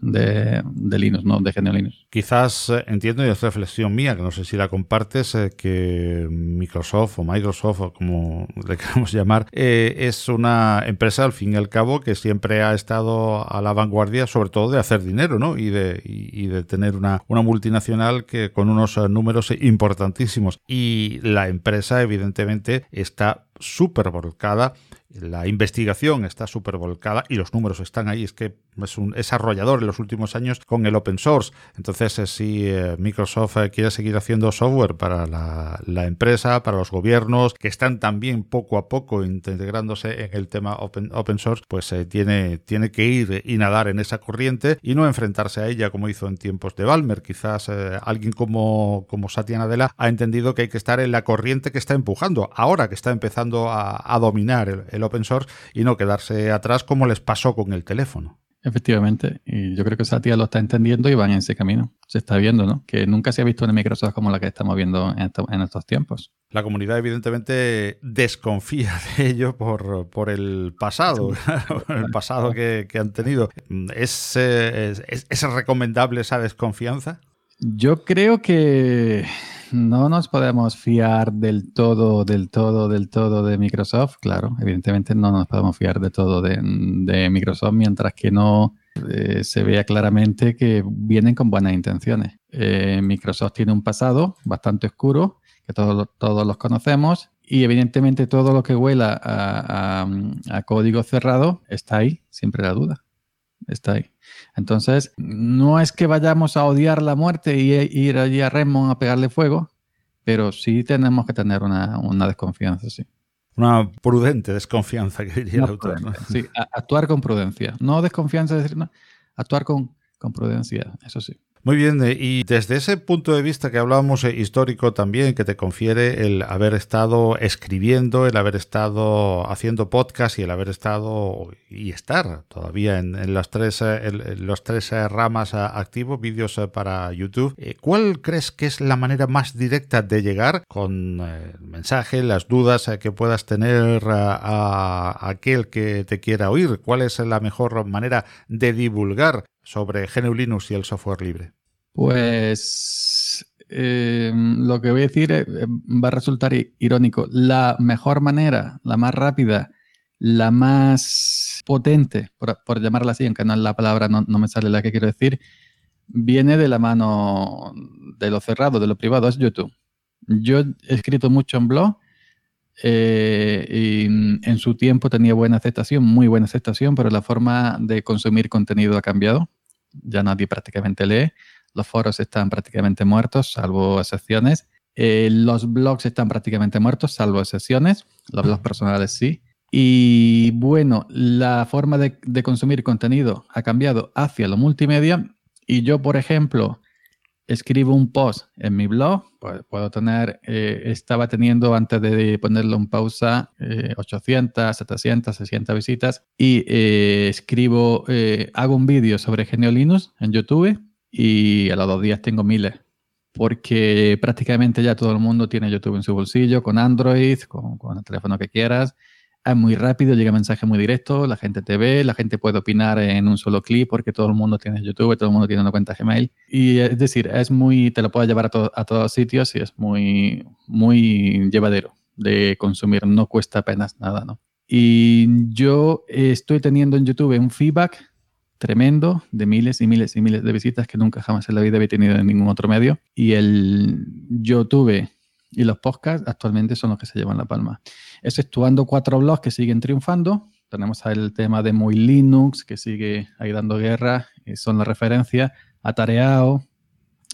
de, Linux, ¿no? De GNU Linux. Quizás eh, entiendo, y es reflexión mía, que no sé si la compartes, eh, que Microsoft o Microsoft, o como le queramos llamar, eh, es una empresa, al fin y al cabo, que siempre ha estado a la vanguardia, sobre todo de hacer dinero, ¿no? Y de, y, de tener una, una multinacional que con unos números importantísimos. Y la empresa, evidentemente, está súper volcada la investigación está súper volcada y los números están ahí. Es que es un desarrollador en los últimos años con el open source. Entonces, eh, si eh, Microsoft eh, quiere seguir haciendo software para la, empresa, para los gobiernos, que están también poco a poco integrándose en el tema open, open source, pues tiene, tiene que ir y nadar en esa corriente y no enfrentarse a ella como hizo en tiempos de Balmer. Quizás alguien como, como Satya Nadella ha entendido que hay que estar en la corriente que está empujando, ahora que está empezando a, dominar el open source y no quedarse atrás como les pasó con el teléfono. Efectivamente, y yo creo que Satya lo está entendiendo y van en ese camino. Se está viendo, ¿no? Que nunca se ha visto una Microsoft como la que estamos viendo en, estos tiempos. La comunidad evidentemente desconfía de ello por, por el pasado, el pasado que, han tenido. ¿Es, es, ¿Es recomendable esa desconfianza? Yo creo que no nos podemos fiar del todo, del todo, del todo de Microsoft. Claro, evidentemente no nos podemos fiar de todo de, Microsoft mientras que no eh, se vea claramente que vienen con buenas intenciones. Eh, Microsoft tiene un pasado bastante oscuro, que todos, todos los conocemos, y evidentemente todo lo que huela a código cerrado está ahí, siempre la duda está ahí. Entonces, no es que vayamos a odiar la muerte y ir allí a Redmond a pegarle fuego, pero sí tenemos que tener una, desconfianza, sí. Una prudente desconfianza, que diría el autor. Sí, actuar con prudencia. No desconfianza, decir, no, actuar con, con prudencia, eso sí. Muy bien, eh, y desde ese punto de vista que hablábamos eh, histórico también, que te confiere el haber estado escribiendo, el haber estado haciendo podcast y el haber estado y estar todavía en, las tres, eh, los tres ramas activos, vídeos para YouTube, ¿cuál crees que es la manera más directa de llegar con el mensaje, las dudas que puedas tener a aquel que te quiera oír? ¿Cuál es la mejor manera de divulgar sobre GNU Linux y el software libre? Pues eh, lo que voy a decir eh, va a resultar irónico. La mejor manera, la más rápida, la más potente, por, llamarla así, aunque no la palabra, no, me sale la que quiero decir, viene de la mano de lo cerrado, de lo privado, es YouTube. Yo he escrito mucho en blog eh, y en su tiempo tenía buena aceptación, muy buena aceptación, pero la forma de consumir contenido ha cambiado ya nadie prácticamente lee. Los foros están prácticamente muertos, salvo excepciones. Eh, los blogs están prácticamente muertos, salvo excepciones. Los blogs personales sí. Y bueno, la forma de, consumir contenido ha cambiado hacia lo multimedia. Y yo, por ejemplo, escribo un post en mi blog, pues puedo tener, eh, estaba teniendo antes de ponerlo en pausa 800, 700, 600 visitas y eh, escribo, eh, hago un vídeo sobre GNU Linux en YouTube y a los dos días tengo miles porque prácticamente ya todo el mundo tiene YouTube en su bolsillo, con Android, con, con el teléfono que quieras es muy rápido, llega mensaje muy directo, la gente te ve, la gente puede opinar en un solo clip porque todo el mundo tiene YouTube, todo el mundo tiene una cuenta Gmail. Y es decir, es muy, te lo puedes llevar a, a todos sitios y es muy, muy llevadero de consumir, no cuesta apenas nada, ¿no? Y yo estoy teniendo en YouTube un feedback tremendo de miles y miles y miles de visitas que nunca jamás en la vida había tenido en ningún otro medio. Y el YouTube y los podcasts actualmente son los que se llevan la palma. Exceptuando cuatro blogs que siguen triunfando. Tenemos el tema de Muy Linux, que sigue ahí dando guerra, y son la referencia. Atareado,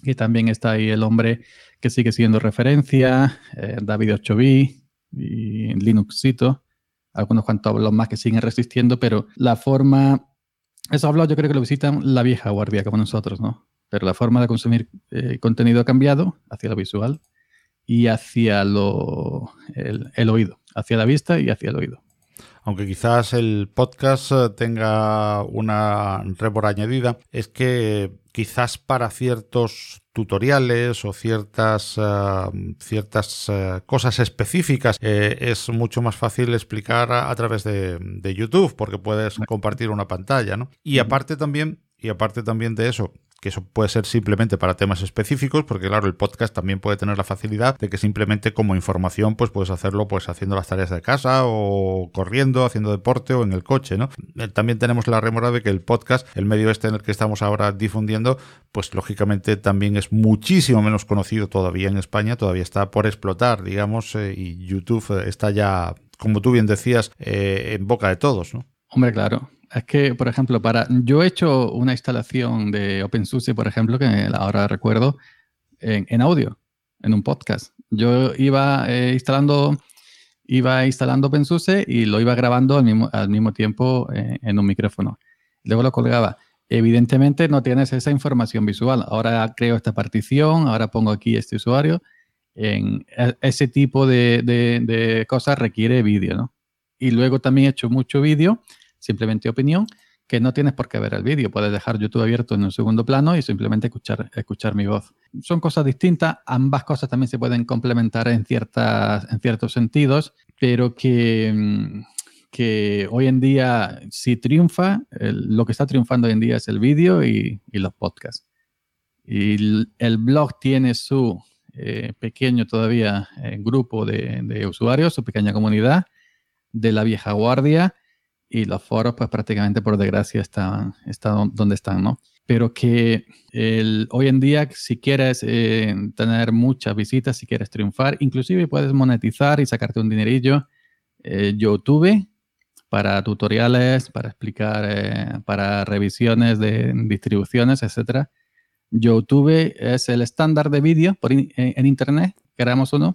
que también está ahí el hombre que sigue siendo referencia. Eh, David 8 y Linuxito. Algunos cuantos blogs más que siguen resistiendo, pero la forma. Esos blogs yo creo que lo visitan la vieja guardia, como nosotros, ¿no? Pero la forma de consumir eh, contenido ha cambiado hacia lo visual y hacia lo, el, oído, hacia la vista y hacia el oído. Aunque quizás el podcast eh, tenga una rémora añadida, es que quizás para ciertos tutoriales o ciertas, eh, ciertas eh, cosas específicas es mucho más fácil explicar a, través de, de, YouTube porque puedes compartir una pantalla, ¿no? Y aparte también, y aparte también de eso, que eso puede ser simplemente para temas específicos, porque claro, el podcast también puede tener la facilidad de que simplemente como información, pues puedes hacerlo pues haciendo las tareas de casa o corriendo, haciendo deporte o en el coche, ¿no? Eh, también tenemos la remora de que el podcast, el medio este en el que estamos ahora difundiendo, pues lógicamente también es muchísimo menos conocido todavía en España, todavía está por explotar, digamos, eh, y YouTube eh, está ya, como tú bien decías, en boca de todos, ¿no? Hombre, claro. Es que, por ejemplo, para yo he hecho una instalación de OpenSUSE, por ejemplo, que ahora recuerdo, en, audio, en un podcast. Yo iba eh, instalando iba instalando OpenSUSE y lo iba grabando al mismo, al mismo tiempo eh, en un micrófono. Luego lo colgaba. Evidentemente no tienes esa información visual. Ahora creo esta partición, ahora pongo aquí este usuario. En e, ese tipo de, de cosas requiere vídeo, ¿no? Y luego también he hecho mucho vídeo simplemente opinión, que no tienes por qué ver el vídeo. Puedes dejar YouTube abierto en un segundo plano y simplemente escuchar, escuchar mi voz. Son cosas distintas, ambas cosas también se pueden complementar en, ciertas, en ciertos sentidos, pero que, mm, que hoy en día si triunfa, lo que está triunfando hoy en día es el vídeo y, los podcasts. Y el, blog tiene su eh, pequeño todavía eh, grupo de, de usuarios, su pequeña comunidad de la vieja guardia y los foros, pues prácticamente por desgracia están, están donde están, ¿no? Pero que hoy en día, si quieres eh, tener muchas visitas, si quieres triunfar, inclusive puedes monetizar y sacarte un dinerillo. Eh, YouTube para tutoriales, para explicar, eh, para revisiones de distribuciones, etc. YouTube es el estándar de vídeo en, Internet, queramos uno,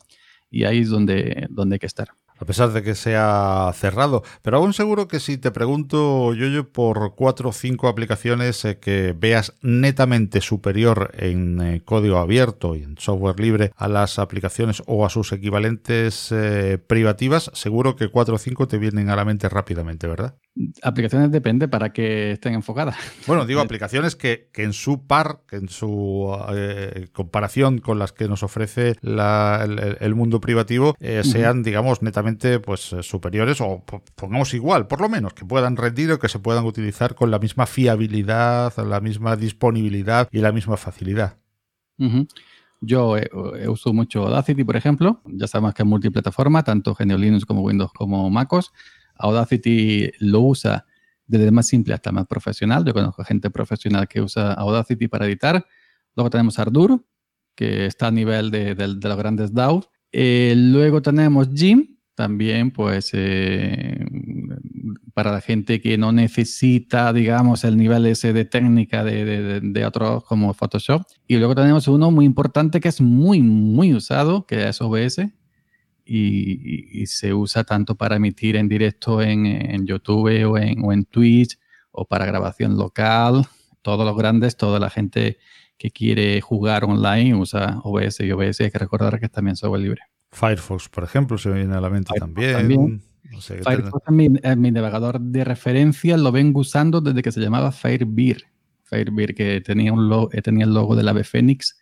y ahí es donde, donde hay que estar a pesar de que sea cerrado. Pero aún seguro que si te pregunto, yo, yo por cuatro o cinco aplicaciones eh, que veas netamente superior en eh, código abierto y en software libre a las aplicaciones o a sus equivalentes eh, privativas, seguro que cuatro o cinco te vienen a la mente rápidamente, ¿verdad? Aplicaciones depende para que estén enfocadas. Bueno, digo aplicaciones que, en su par, que en su comparación con las que nos ofrece el, mundo privativo, sean, digamos, netamente pues eh, superiores o pongamos igual, por lo menos, que puedan rendir o que se puedan utilizar con la misma fiabilidad, la misma disponibilidad y la misma facilidad. Yo uso mucho Audacity, por ejemplo. Ya sabemos que es multiplataforma, tanto GNU Linux como Windows como MacOS. Audacity lo usa desde el más simple hasta el más profesional. Yo conozco gente profesional que usa Audacity para editar. Luego tenemos Ardour, que está a nivel de, los grandes. Eh, luego tenemos Jim, también pues eh, para la gente que no necesita, digamos, el nivel ese de técnica de, de, otros como Photoshop. Y luego tenemos uno muy importante que es muy, muy usado, que es OBS. Y, se usa tanto para emitir en directo en, en YouTube o en, o en Twitch o para grabación local. Todos los grandes, toda la gente que quiere jugar online usa OBS y OBS. Hay que recordar que es también software libre. Firefox, por ejemplo, se me viene a la mente también. Firefox es mi, navegador de referencia, lo vengo usando desde que se llamaba Firebeer. Firebeer, que tenía, un logo, eh, tenía el logo del ave Fénix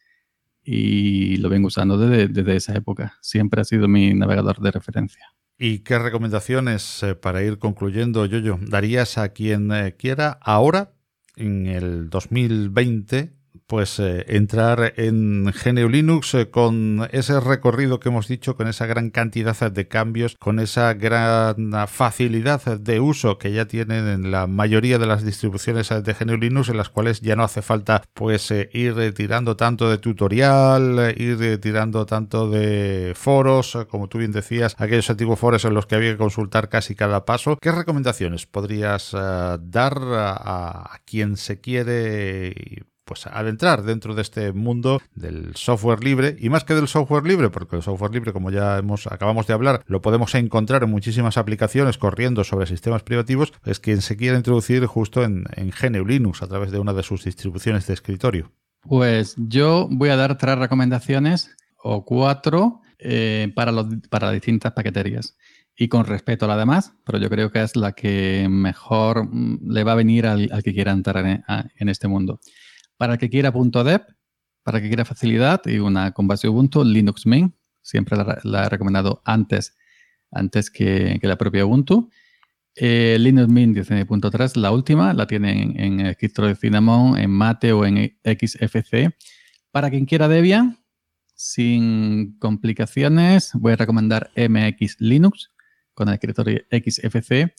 y lo vengo usando desde, esa época. Siempre ha sido mi navegador de referencia. ¿Y qué recomendaciones eh, para ir concluyendo, Yoyo, darías a quien eh, quiera ahora, en el 2020, pues eh, entrar en GNU Linux eh, con ese recorrido que hemos dicho, con esa gran cantidad de cambios, con esa gran facilidad de uso que ya tienen en la mayoría de las distribuciones de GNU Linux, en las cuales ya no hace falta pues eh, ir tirando tanto de tutorial, ir tirando tanto de foros, como tú bien decías, aquellos antiguos foros en los que había que consultar casi cada paso. ¿Qué recomendaciones podrías dar a quien se quiere pues adentrar dentro de este mundo del software libre y más que del software libre, porque el software libre, como ya hemos acabamos de hablar, lo podemos encontrar en muchísimas aplicaciones corriendo sobre sistemas privativos, es quien se quiera introducir justo en, en GNU Linux a través de una de sus distribuciones de escritorio. Pues yo voy a dar tres recomendaciones. o cuatro para, los, para distintas paqueterías y con respeto a la demás, pero yo creo que es la que mejor mm, le va a venir al, que quiera entrar en, este mundo. Para el que quiera .deb, para que quiera facilidad y una con base Ubuntu, Linux Mint, siempre la, he recomendado antes, antes que, la propia Ubuntu. Eh, Linux Mint 19.3, la última, la tienen en, en de Cinnamon, en Mate o en XFC. Para quien quiera Debian, sin complicaciones, voy a recomendar MX Linux con el escritorio XFC.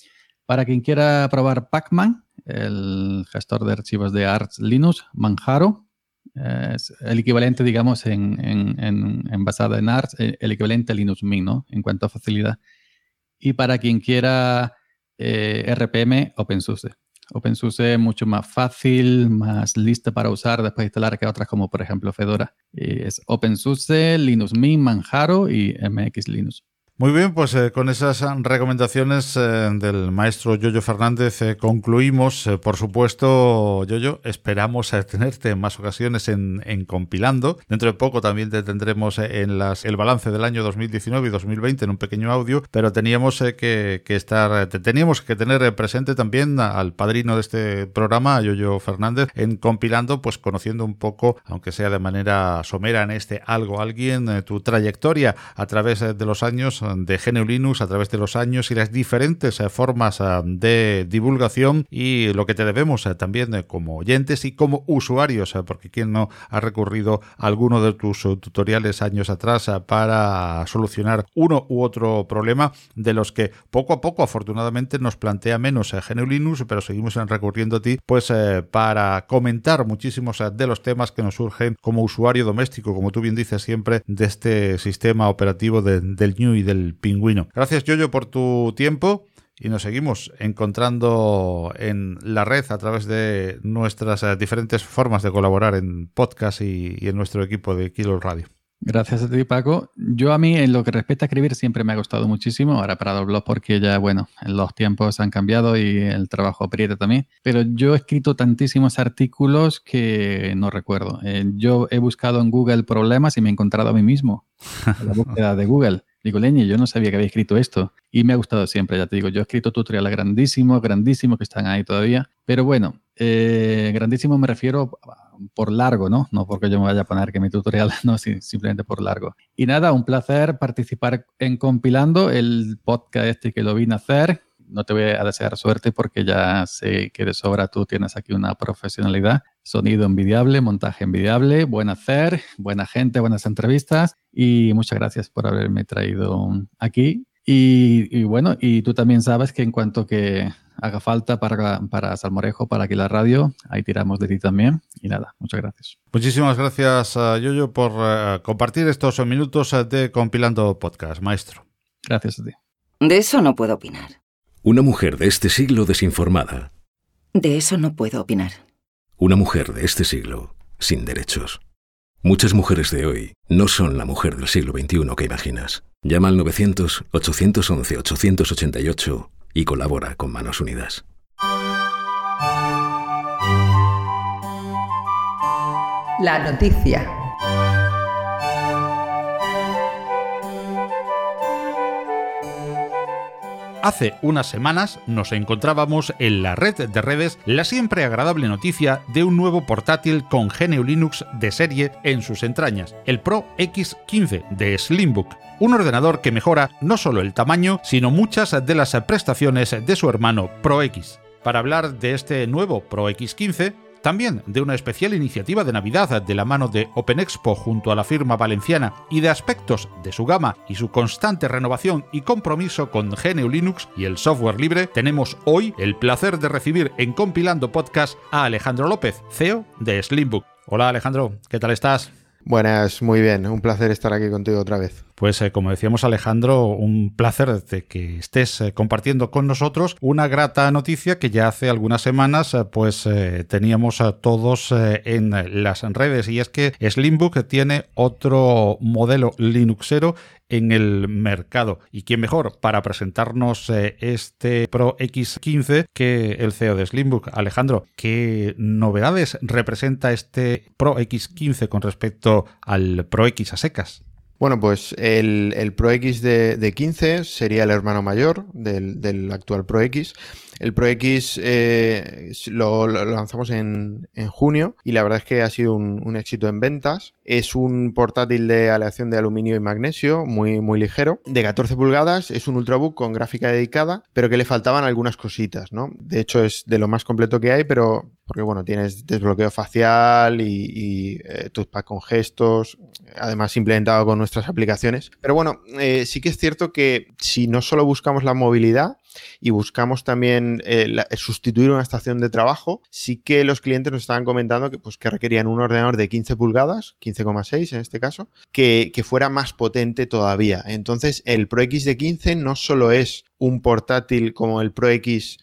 Para quien quiera probar Pacman, el gestor de archivos de Arch Linux, Manjaro, es el equivalente, digamos, en, en, basado en Arch, eh, el equivalente a Linux Mint, ¿no? En cuanto a facilidad. Y para quien quiera eh, RPM, OpenSUSE. OpenSUSE es mucho más fácil, más lista para usar después de instalar que otras como, por ejemplo, Fedora. es OpenSUSE, Linux Mint, Manjaro y MX Linux. Muy bien, pues eh, con esas recomendaciones eh, del maestro Yoyo Fernández eh, concluimos. por supuesto, Yoyo, esperamos tenerte en más ocasiones en, compilando. Dentro de poco también te tendremos en las, el balance del año 2019 y 2020 en un pequeño audio, pero teníamos que, estar, teníamos que tener presente también al padrino de este programa, Yoyo Fernández, en compilando, pues conociendo un poco, aunque sea de manera somera en este algo alguien, tu trayectoria a través de los años de GNU Linux a través de los años y las diferentes eh, formas eh, de divulgación y lo que te debemos eh, también como oyentes y como usuarios, porque quien no ha recurrido a alguno de tus tutoriales años atrás para solucionar uno u otro problema de los que poco a poco afortunadamente nos plantea menos GNU Linux, pero seguimos recurriendo a ti pues para comentar muchísimos de los temas que nos surgen como usuario doméstico, como tú bien dices siempre, de este sistema operativo del GNU y del pingüino. Gracias, Yoyo, por tu tiempo y nos seguimos encontrando en la red a través de nuestras eh, diferentes formas de colaborar en podcast y, en nuestro equipo de Kilo Radio. Gracias a ti, Paco. Yo a mí, en lo que respecta a escribir, siempre me ha gustado muchísimo. Ahora para el blog porque ya, bueno, los tiempos han cambiado y el trabajo aprieta también. Pero yo he escrito tantísimos artículos que no recuerdo. Eh, yo he buscado en Google problemas y me he encontrado a mí mismo en la búsqueda de Google. Digo, Leñe, yo no sabía que había escrito esto. Y me ha gustado siempre, ya te digo, yo he escrito tutoriales grandísimos, grandísimos que están ahí todavía. Pero bueno, eh, grandísimo me refiero por largo, ¿no? No porque yo me vaya a poner que mi tutorial, no, simplemente por largo. Y nada, un placer participar en compilando el podcast este que lo vine a hacer, no te voy a desear suerte porque ya sé que de sobra tú tienes aquí una profesionalidad, sonido envidiable, montaje envidiable, buen hacer, buena gente, buenas entrevistas y muchas gracias por haberme traído aquí. Y, bueno, y tú también sabes que en cuanto que haga falta para, para Salmorejo, para aquí la radio, ahí tiramos de ti también. Y nada, muchas gracias. Muchísimas gracias, Yoyo, por uh, compartir estos minutos uh, de Compilando Podcast, maestro. Gracias a ti. De eso no puedo opinar. Una mujer de este siglo desinformada. De eso no puedo opinar. Una mujer de este siglo sin derechos. Muchas mujeres de hoy no son la mujer del siglo XXI que imaginas. Llama al 900-811-888 y colabora con Manos Unidas. La noticia. Hace unas semanas nos encontrábamos en la red de redes la siempre agradable noticia de un nuevo portátil con GNU Linux de serie en sus entrañas, el Pro X15 de Slimbook, un ordenador que mejora no solo el tamaño, sino muchas de las prestaciones de su hermano Pro X. Para hablar de este nuevo Pro X15, también de una especial iniciativa de Navidad de la mano de OpenExpo junto a la firma valenciana y de aspectos de su gama y su constante renovación y compromiso con GNU Linux y el software libre, tenemos hoy el placer de recibir en Compilando Podcast a Alejandro López, CEO de Slimbook. Hola Alejandro, ¿qué tal estás? Buenas, muy bien. Un placer estar aquí contigo otra vez. Pues eh, como decíamos Alejandro, un placer de que estés eh, compartiendo con nosotros una grata noticia que ya hace algunas semanas eh, pues teníamos a todos en las redes y es que Slimbook tiene otro modelo Linuxero en el mercado. ¿Y quién mejor para presentarnos este Pro X15 que el CEO de Slimbook? Alejandro, ¿qué novedades representa este Pro X15 con respecto al Pro X a secas? Bueno, pues el, Pro X de, de 15 sería el hermano mayor del, actual Pro X. El Pro X eh, lo, lanzamos en, junio y la verdad es que ha sido un, un, éxito en ventas. Es un portátil de aleación de aluminio y magnesio muy, muy ligero, de 14 pulgadas, es un ultrabook con gráfica dedicada, pero que le faltaban algunas cositas, ¿no? De hecho es de lo más completo que hay, pero porque bueno, tienes desbloqueo facial y, y eh, touchpad con gestos, además implementado con nuestras aplicaciones. Pero bueno, eh, sí que es cierto que si no solo buscamos la movilidad, y buscamos también eh, la, sustituir una estación de trabajo, sí que los clientes nos estaban comentando que, pues, que requerían un ordenador de 15 pulgadas, 15,6 en este caso, que, que fuera más potente todavía. Entonces, el Pro X de 15 no solo es un portátil como el Pro X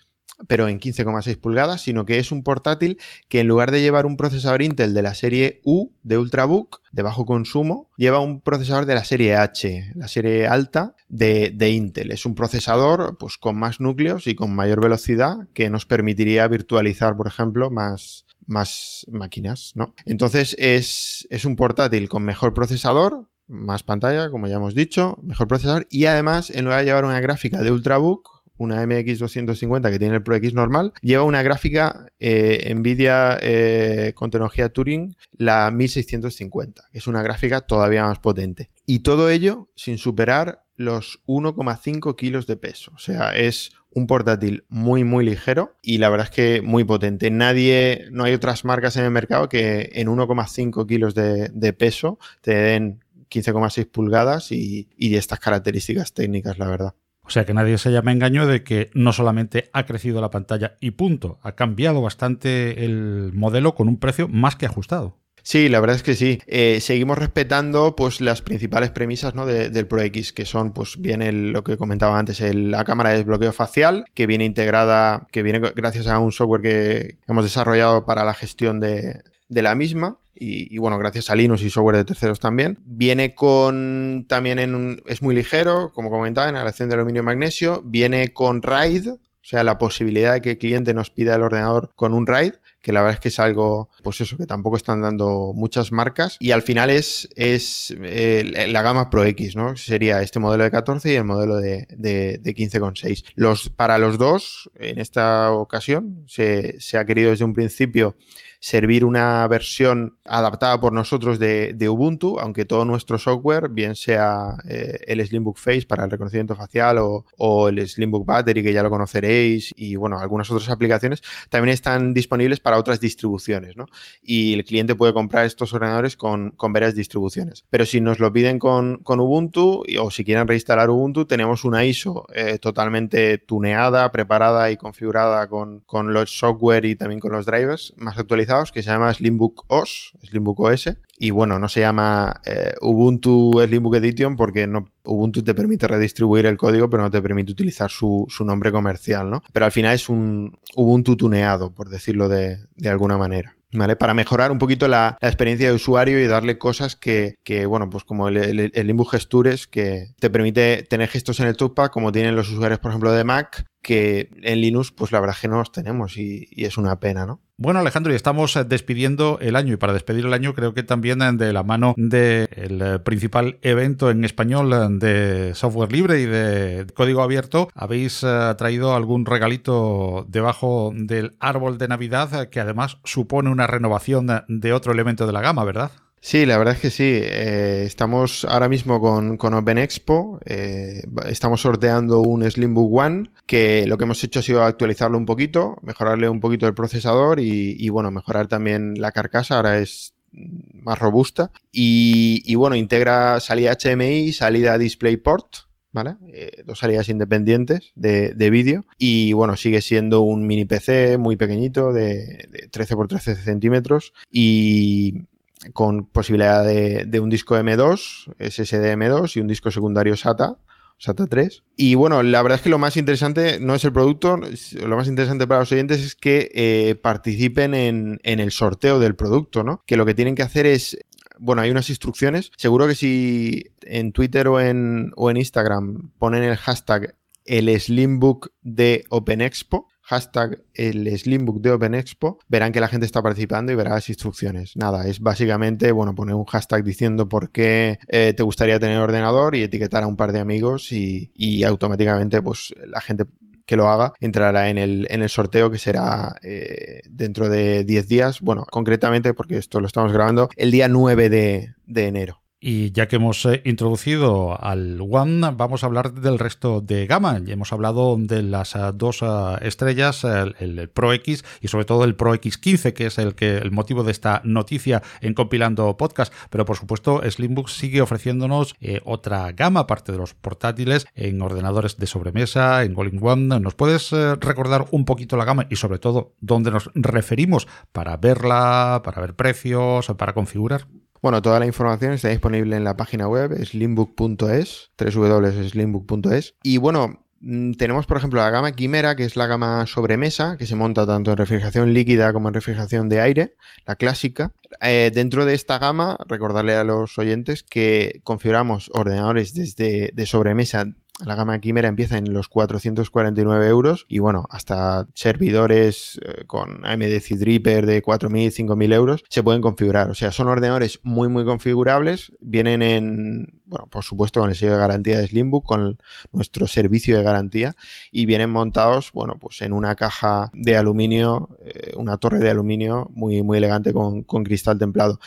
pero en 15,6 pulgadas, sino que es un portátil que en lugar de llevar un procesador Intel de la serie U de Ultrabook de bajo consumo, lleva un procesador de la serie H, la serie alta de, de, Intel. Es un procesador pues, con más núcleos y con mayor velocidad que nos permitiría virtualizar, por ejemplo, más, más máquinas, ¿no? Entonces es, es un portátil con mejor procesador, más pantalla, como ya hemos dicho, mejor procesador y además en lugar de llevar una gráfica de Ultrabook una MX250 que tiene el Pro X normal, lleva una gráfica eh, Nvidia eh, con tecnología Turing, la 1650, que es una gráfica todavía más potente. Y todo ello sin superar los 1,5 kilos de peso. O sea, es un portátil muy, muy ligero y la verdad es que muy potente. Nadie, no hay otras marcas en el mercado que en 1,5 kilos de, peso te den 15,6 pulgadas y estas características técnicas, la verdad. O sea que nadie se haya engaño de que no solamente ha crecido la pantalla y punto, ha cambiado bastante el modelo con un precio más que ajustado. Sí, la verdad es que sí. Eh, seguimos respetando pues las principales premisas ¿no? de, del Pro X, que son, pues, viene lo que comentaba antes, la cámara de desbloqueo facial, que viene integrada, que viene gracias a un software que hemos desarrollado para la gestión de, de la misma. Y, bueno, gracias a Linux y software de terceros también. Viene con también en un, es muy ligero, como comentaba, en aleación de aluminio y magnesio. Viene con RAID, o sea, la posibilidad de que el cliente nos pida el ordenador con un RAID, que la verdad es que es algo, pues eso, que tampoco están dando muchas marcas. Y al final es, es eh, la gama Pro X, ¿no? Sería este modelo de 14 y el modelo de, de, de 15,6. Los, para los dos, en esta ocasión, se, se ha querido desde un principio servir una versión adaptada por nosotros de, Ubuntu, aunque todo nuestro software, bien sea eh, el Slimbook Face para el reconocimiento facial o, o, el Slimbook Battery, que ya lo conoceréis, y bueno, algunas otras aplicaciones, también están disponibles para otras distribuciones, ¿no? Y el cliente puede comprar estos ordenadores con, con varias distribuciones. Pero si nos lo piden con, con Ubuntu o si quieren reinstalar Ubuntu, tenemos una ISO eh, totalmente tuneada, preparada y configurada con, con los software y también con los drivers más actualizados que se llama Slimbook OS, Slimbook OS, y bueno, no se llama eh, Ubuntu Slimbook Edition porque no, Ubuntu te permite redistribuir el código, pero no te permite utilizar su, su nombre comercial, ¿no? Pero al final es un Ubuntu tuneado, por decirlo de, de alguna manera. ¿Vale? Para mejorar un poquito la, la, experiencia de usuario y darle cosas que, que bueno, pues como el, el, Gestures, que te permite tener gestos en el touchpad, como tienen los usuarios, por ejemplo, de Mac, que en Linux, pues la verdad que no los tenemos y, es una pena, ¿no? Bueno, Alejandro, y estamos despidiendo el año, y para despedir el año creo que también de la mano del de principal evento en español de software libre y de código abierto, habéis traído algún regalito debajo del árbol de Navidad que además supone una renovación de otro elemento de la gama, ¿verdad? Sí, la verdad es que sí. Eh, estamos ahora mismo con, con Open Expo. Eh, estamos sorteando un Slimbook One que lo que hemos hecho ha sido actualizarlo un poquito, mejorarle un poquito el procesador y, bueno, mejorar también la carcasa. Ahora es más robusta. Y, bueno, integra salida HDMI, salida DisplayPort. ¿Vale? Eh, dos salidas independientes de, de vídeo. Y bueno, sigue siendo un mini PC muy pequeñito de, de 13 por 13 centímetros. Y, con posibilidad de, un disco M2, SSD M2 y un disco secundario SATA, SATA 3. Y bueno, la verdad es que lo más interesante no es el producto, lo más interesante para los oyentes es que eh, participen en, en, el sorteo del producto, ¿no? Que lo que tienen que hacer es bueno, hay unas instrucciones. Seguro que si en Twitter o en, o en Instagram ponen el hashtag el Slimbook de Open Expo, hashtag el Slimbook de Open Expo, verán que la gente está participando y verá las instrucciones. Nada, es básicamente, bueno, poner un hashtag diciendo por qué eh, te gustaría tener ordenador y etiquetar a un par de amigos y, y automáticamente pues la gente que lo haga entrará en el, en el sorteo que será eh, dentro de 10 días. Bueno, concretamente, porque esto lo estamos grabando, el día 9 de, de enero. Y ya que hemos eh, introducido al One, vamos a hablar del resto de gama. Ya hemos hablado de las eh, dos eh, estrellas, el, Pro X y sobre todo el Pro X15, que es el, que, el motivo de esta noticia en compilando podcast. Pero por supuesto, Slimbook sigue ofreciéndonos otra gama, aparte de los portátiles, en ordenadores de sobremesa, en All One. ¿Nos puedes recordar un poquito la gama y sobre todo dónde nos referimos para verla, para ver precios, para configurar? Bueno, toda la información está disponible en la página web slimbook.es, www.slimbook.es. Y bueno, mm, tenemos, por ejemplo, la gama Quimera, que es la gama sobremesa, que se monta tanto en refrigeración líquida como en refrigeración de aire, la clásica. Eh, dentro de esta gama, recordarle a los oyentes que configuramos ordenadores desde de sobremesa la gama Quimera empieza en los 449 euros y bueno, hasta servidores eh, con AMD Threadripper de 4.000, 5.000 euros se pueden configurar. O sea, son ordenadores muy, muy configurables. Vienen en, bueno, por supuesto con el sello de garantía de Slimbook, con nuestro servicio de garantía y vienen montados, bueno, pues en una caja de aluminio, eh, una torre de aluminio muy, muy elegante con, con cristal templado.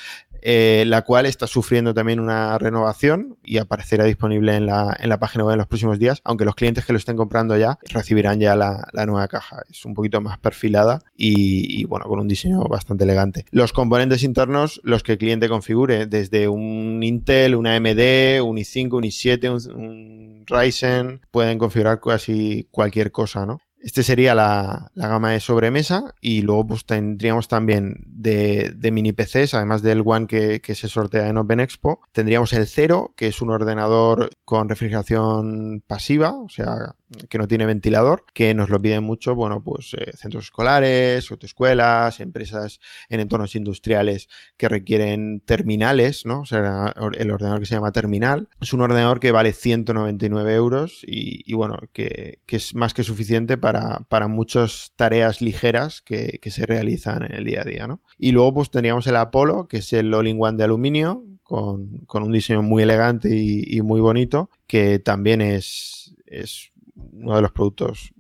Eh, la cual está sufriendo también una renovación y aparecerá disponible en la, en la, página web en los próximos días, aunque los clientes que lo estén comprando ya recibirán ya la, nueva caja. Es un poquito más perfilada y, bueno, con un diseño bastante elegante. Los componentes internos, los que el cliente configure, desde un Intel, una AMD, un i5, un i7, un Ryzen, pueden configurar casi cualquier cosa, ¿no? Este sería la, gama de sobremesa y luego pues tendríamos también de, mini PCs, además del One que, que, se sortea en Open Expo, tendríamos el Zero, que es un ordenador con refrigeración pasiva, o sea, que no tiene ventilador, que nos lo piden mucho, bueno, pues eh, centros escolares, autoescuelas, empresas en entornos industriales que requieren terminales, ¿no? O sea, el ordenador que se llama terminal. Es un ordenador que vale 199 euros y, bueno, que, es más que suficiente para, para muchas tareas ligeras que, se realizan en el día a día, ¿no? Y luego pues tendríamos el Apollo, que es el all-in-one de aluminio, con, un diseño muy elegante y, y muy bonito, que también es, es uno de los productos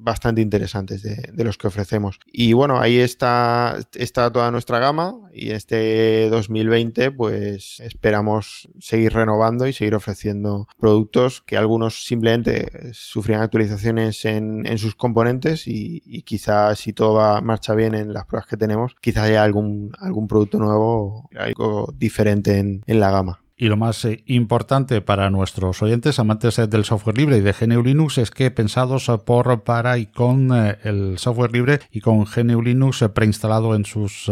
bastante interesantes de, los que ofrecemos. Y bueno, ahí está, está toda nuestra gama y este 2020 pues esperamos seguir renovando y seguir ofreciendo productos que algunos simplemente sufrían actualizaciones en, sus componentes y, quizás si todo va, marcha bien en las pruebas que tenemos, quizás haya algún, algún producto nuevo, algo diferente en la gama. Y lo más eh, importante para nuestros oyentes, amantes eh, del software libre y de GNU Linux, es que pensados eh, por, para y con el software libre y con GNU Linux preinstalado en sus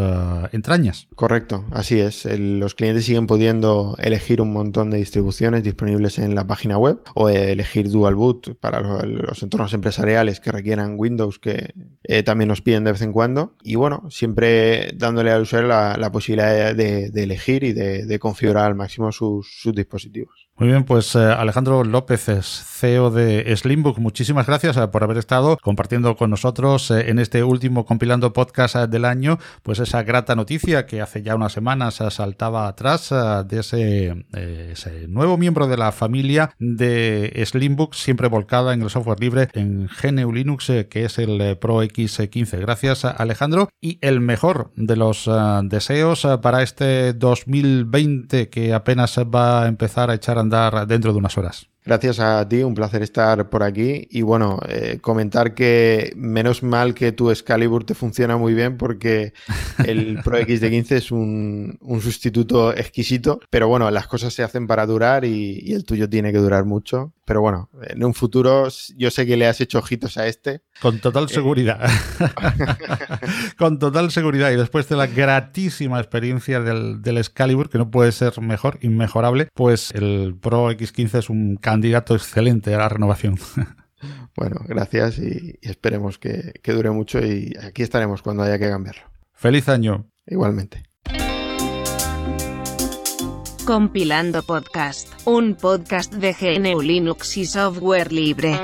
entrañas. Correcto, así es. los clientes siguen pudiendo elegir un montón de distribuciones disponibles en la página web o elegir Dual Boot para los, entornos empresariales que requieran Windows, que también nos piden de vez en cuando. Y bueno, siempre dándole al usuario la, posibilidad de, elegir y de configurar al máximo sus, dispositivos. Muy bien, pues eh, Alejandro López, CEO de Slimbook, muchísimas gracias eh, por haber estado compartiendo con nosotros eh, en este último compilando podcast del año, pues esa grata noticia que hace ya unas semanas saltaba atrás de ese, nuevo miembro de la familia de Slimbook, siempre volcada en el software libre en GNU Linux, que es el Pro X15. Gracias Alejandro y el mejor de los deseos para este 2020 que apenas va a empezar a echar andar dentro de unas horas. Gracias a ti, un placer estar por aquí. Y bueno, eh, comentar que menos mal que tu Excalibur te funciona muy bien porque el Pro X de 15 es un, sustituto exquisito. Pero bueno, las cosas se hacen para durar y, el tuyo tiene que durar mucho. Pero bueno, en un futuro yo sé que le has hecho ojitos a este. Con total eh, seguridad. Con total seguridad. Y después de la gratísima experiencia del, del Excalibur, que no puede ser mejor, inmejorable, pues el Pro X15 es un candidato excelente a la renovación. Bueno, gracias y, esperemos que, que dure mucho y aquí estaremos cuando haya que cambiarlo. Feliz año. Igualmente. Compilando Podcast, un podcast de GNU Linux y software libre.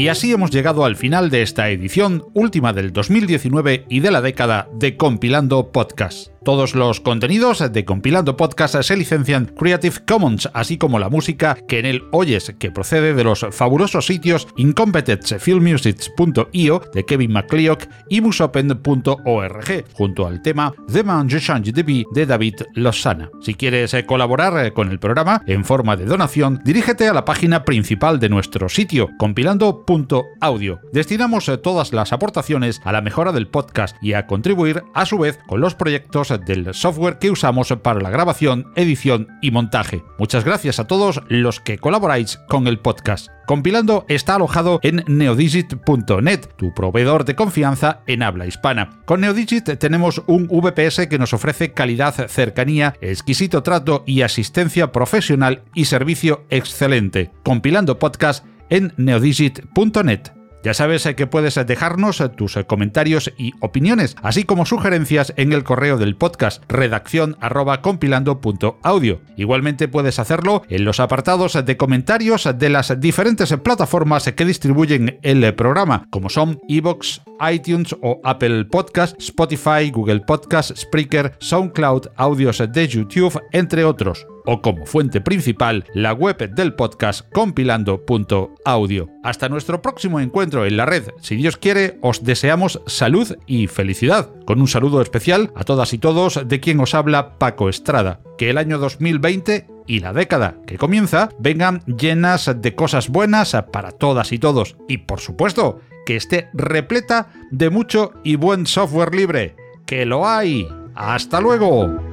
Y así hemos llegado al final de esta edición, última del 2019 y de la década de Compilando Podcast. Todos los contenidos de Compilando Podcast se licencian Creative Commons, así como la música que en él oyes, que procede de los fabulosos sitios incompetentfilmmusics.io de Kevin MacLeod y musopen.org, junto al tema The Man You Change the Bee de David Lozana. Si quieres colaborar con el programa en forma de donación, dirígete a la página principal de nuestro sitio, compilando.audio. Destinamos todas las aportaciones a la mejora del podcast y a contribuir a su vez con los proyectos del software que usamos para la grabación, edición y montaje. Muchas gracias a todos los que colaboráis con el podcast. Compilando está alojado en neodigit.net, tu proveedor de confianza en habla hispana. Con Neodigit tenemos un VPS que nos ofrece calidad, cercanía, exquisito trato y asistencia profesional y servicio excelente. Compilando podcast en neodigit.net. Ya sabes eh, que puedes dejarnos eh, tus eh, comentarios y opiniones, así como sugerencias en el correo del podcast redacción compilando.audio. Igualmente puedes hacerlo en los apartados de comentarios de las diferentes plataformas que distribuyen el programa, como son Evox, iTunes o Apple Podcast, Spotify, Google Podcast, Spreaker, SoundCloud, audios de YouTube, entre otros o como fuente principal la web del podcast compilando.audio. Hasta nuestro próximo encuentro en la red, si Dios quiere, os deseamos salud y felicidad, con un saludo especial a todas y todos de quien os habla Paco Estrada. Que el año 2020 y la década que comienza vengan llenas de cosas buenas para todas y todos. Y por supuesto, que esté repleta de mucho y buen software libre. ¡Que lo hay! ¡Hasta luego!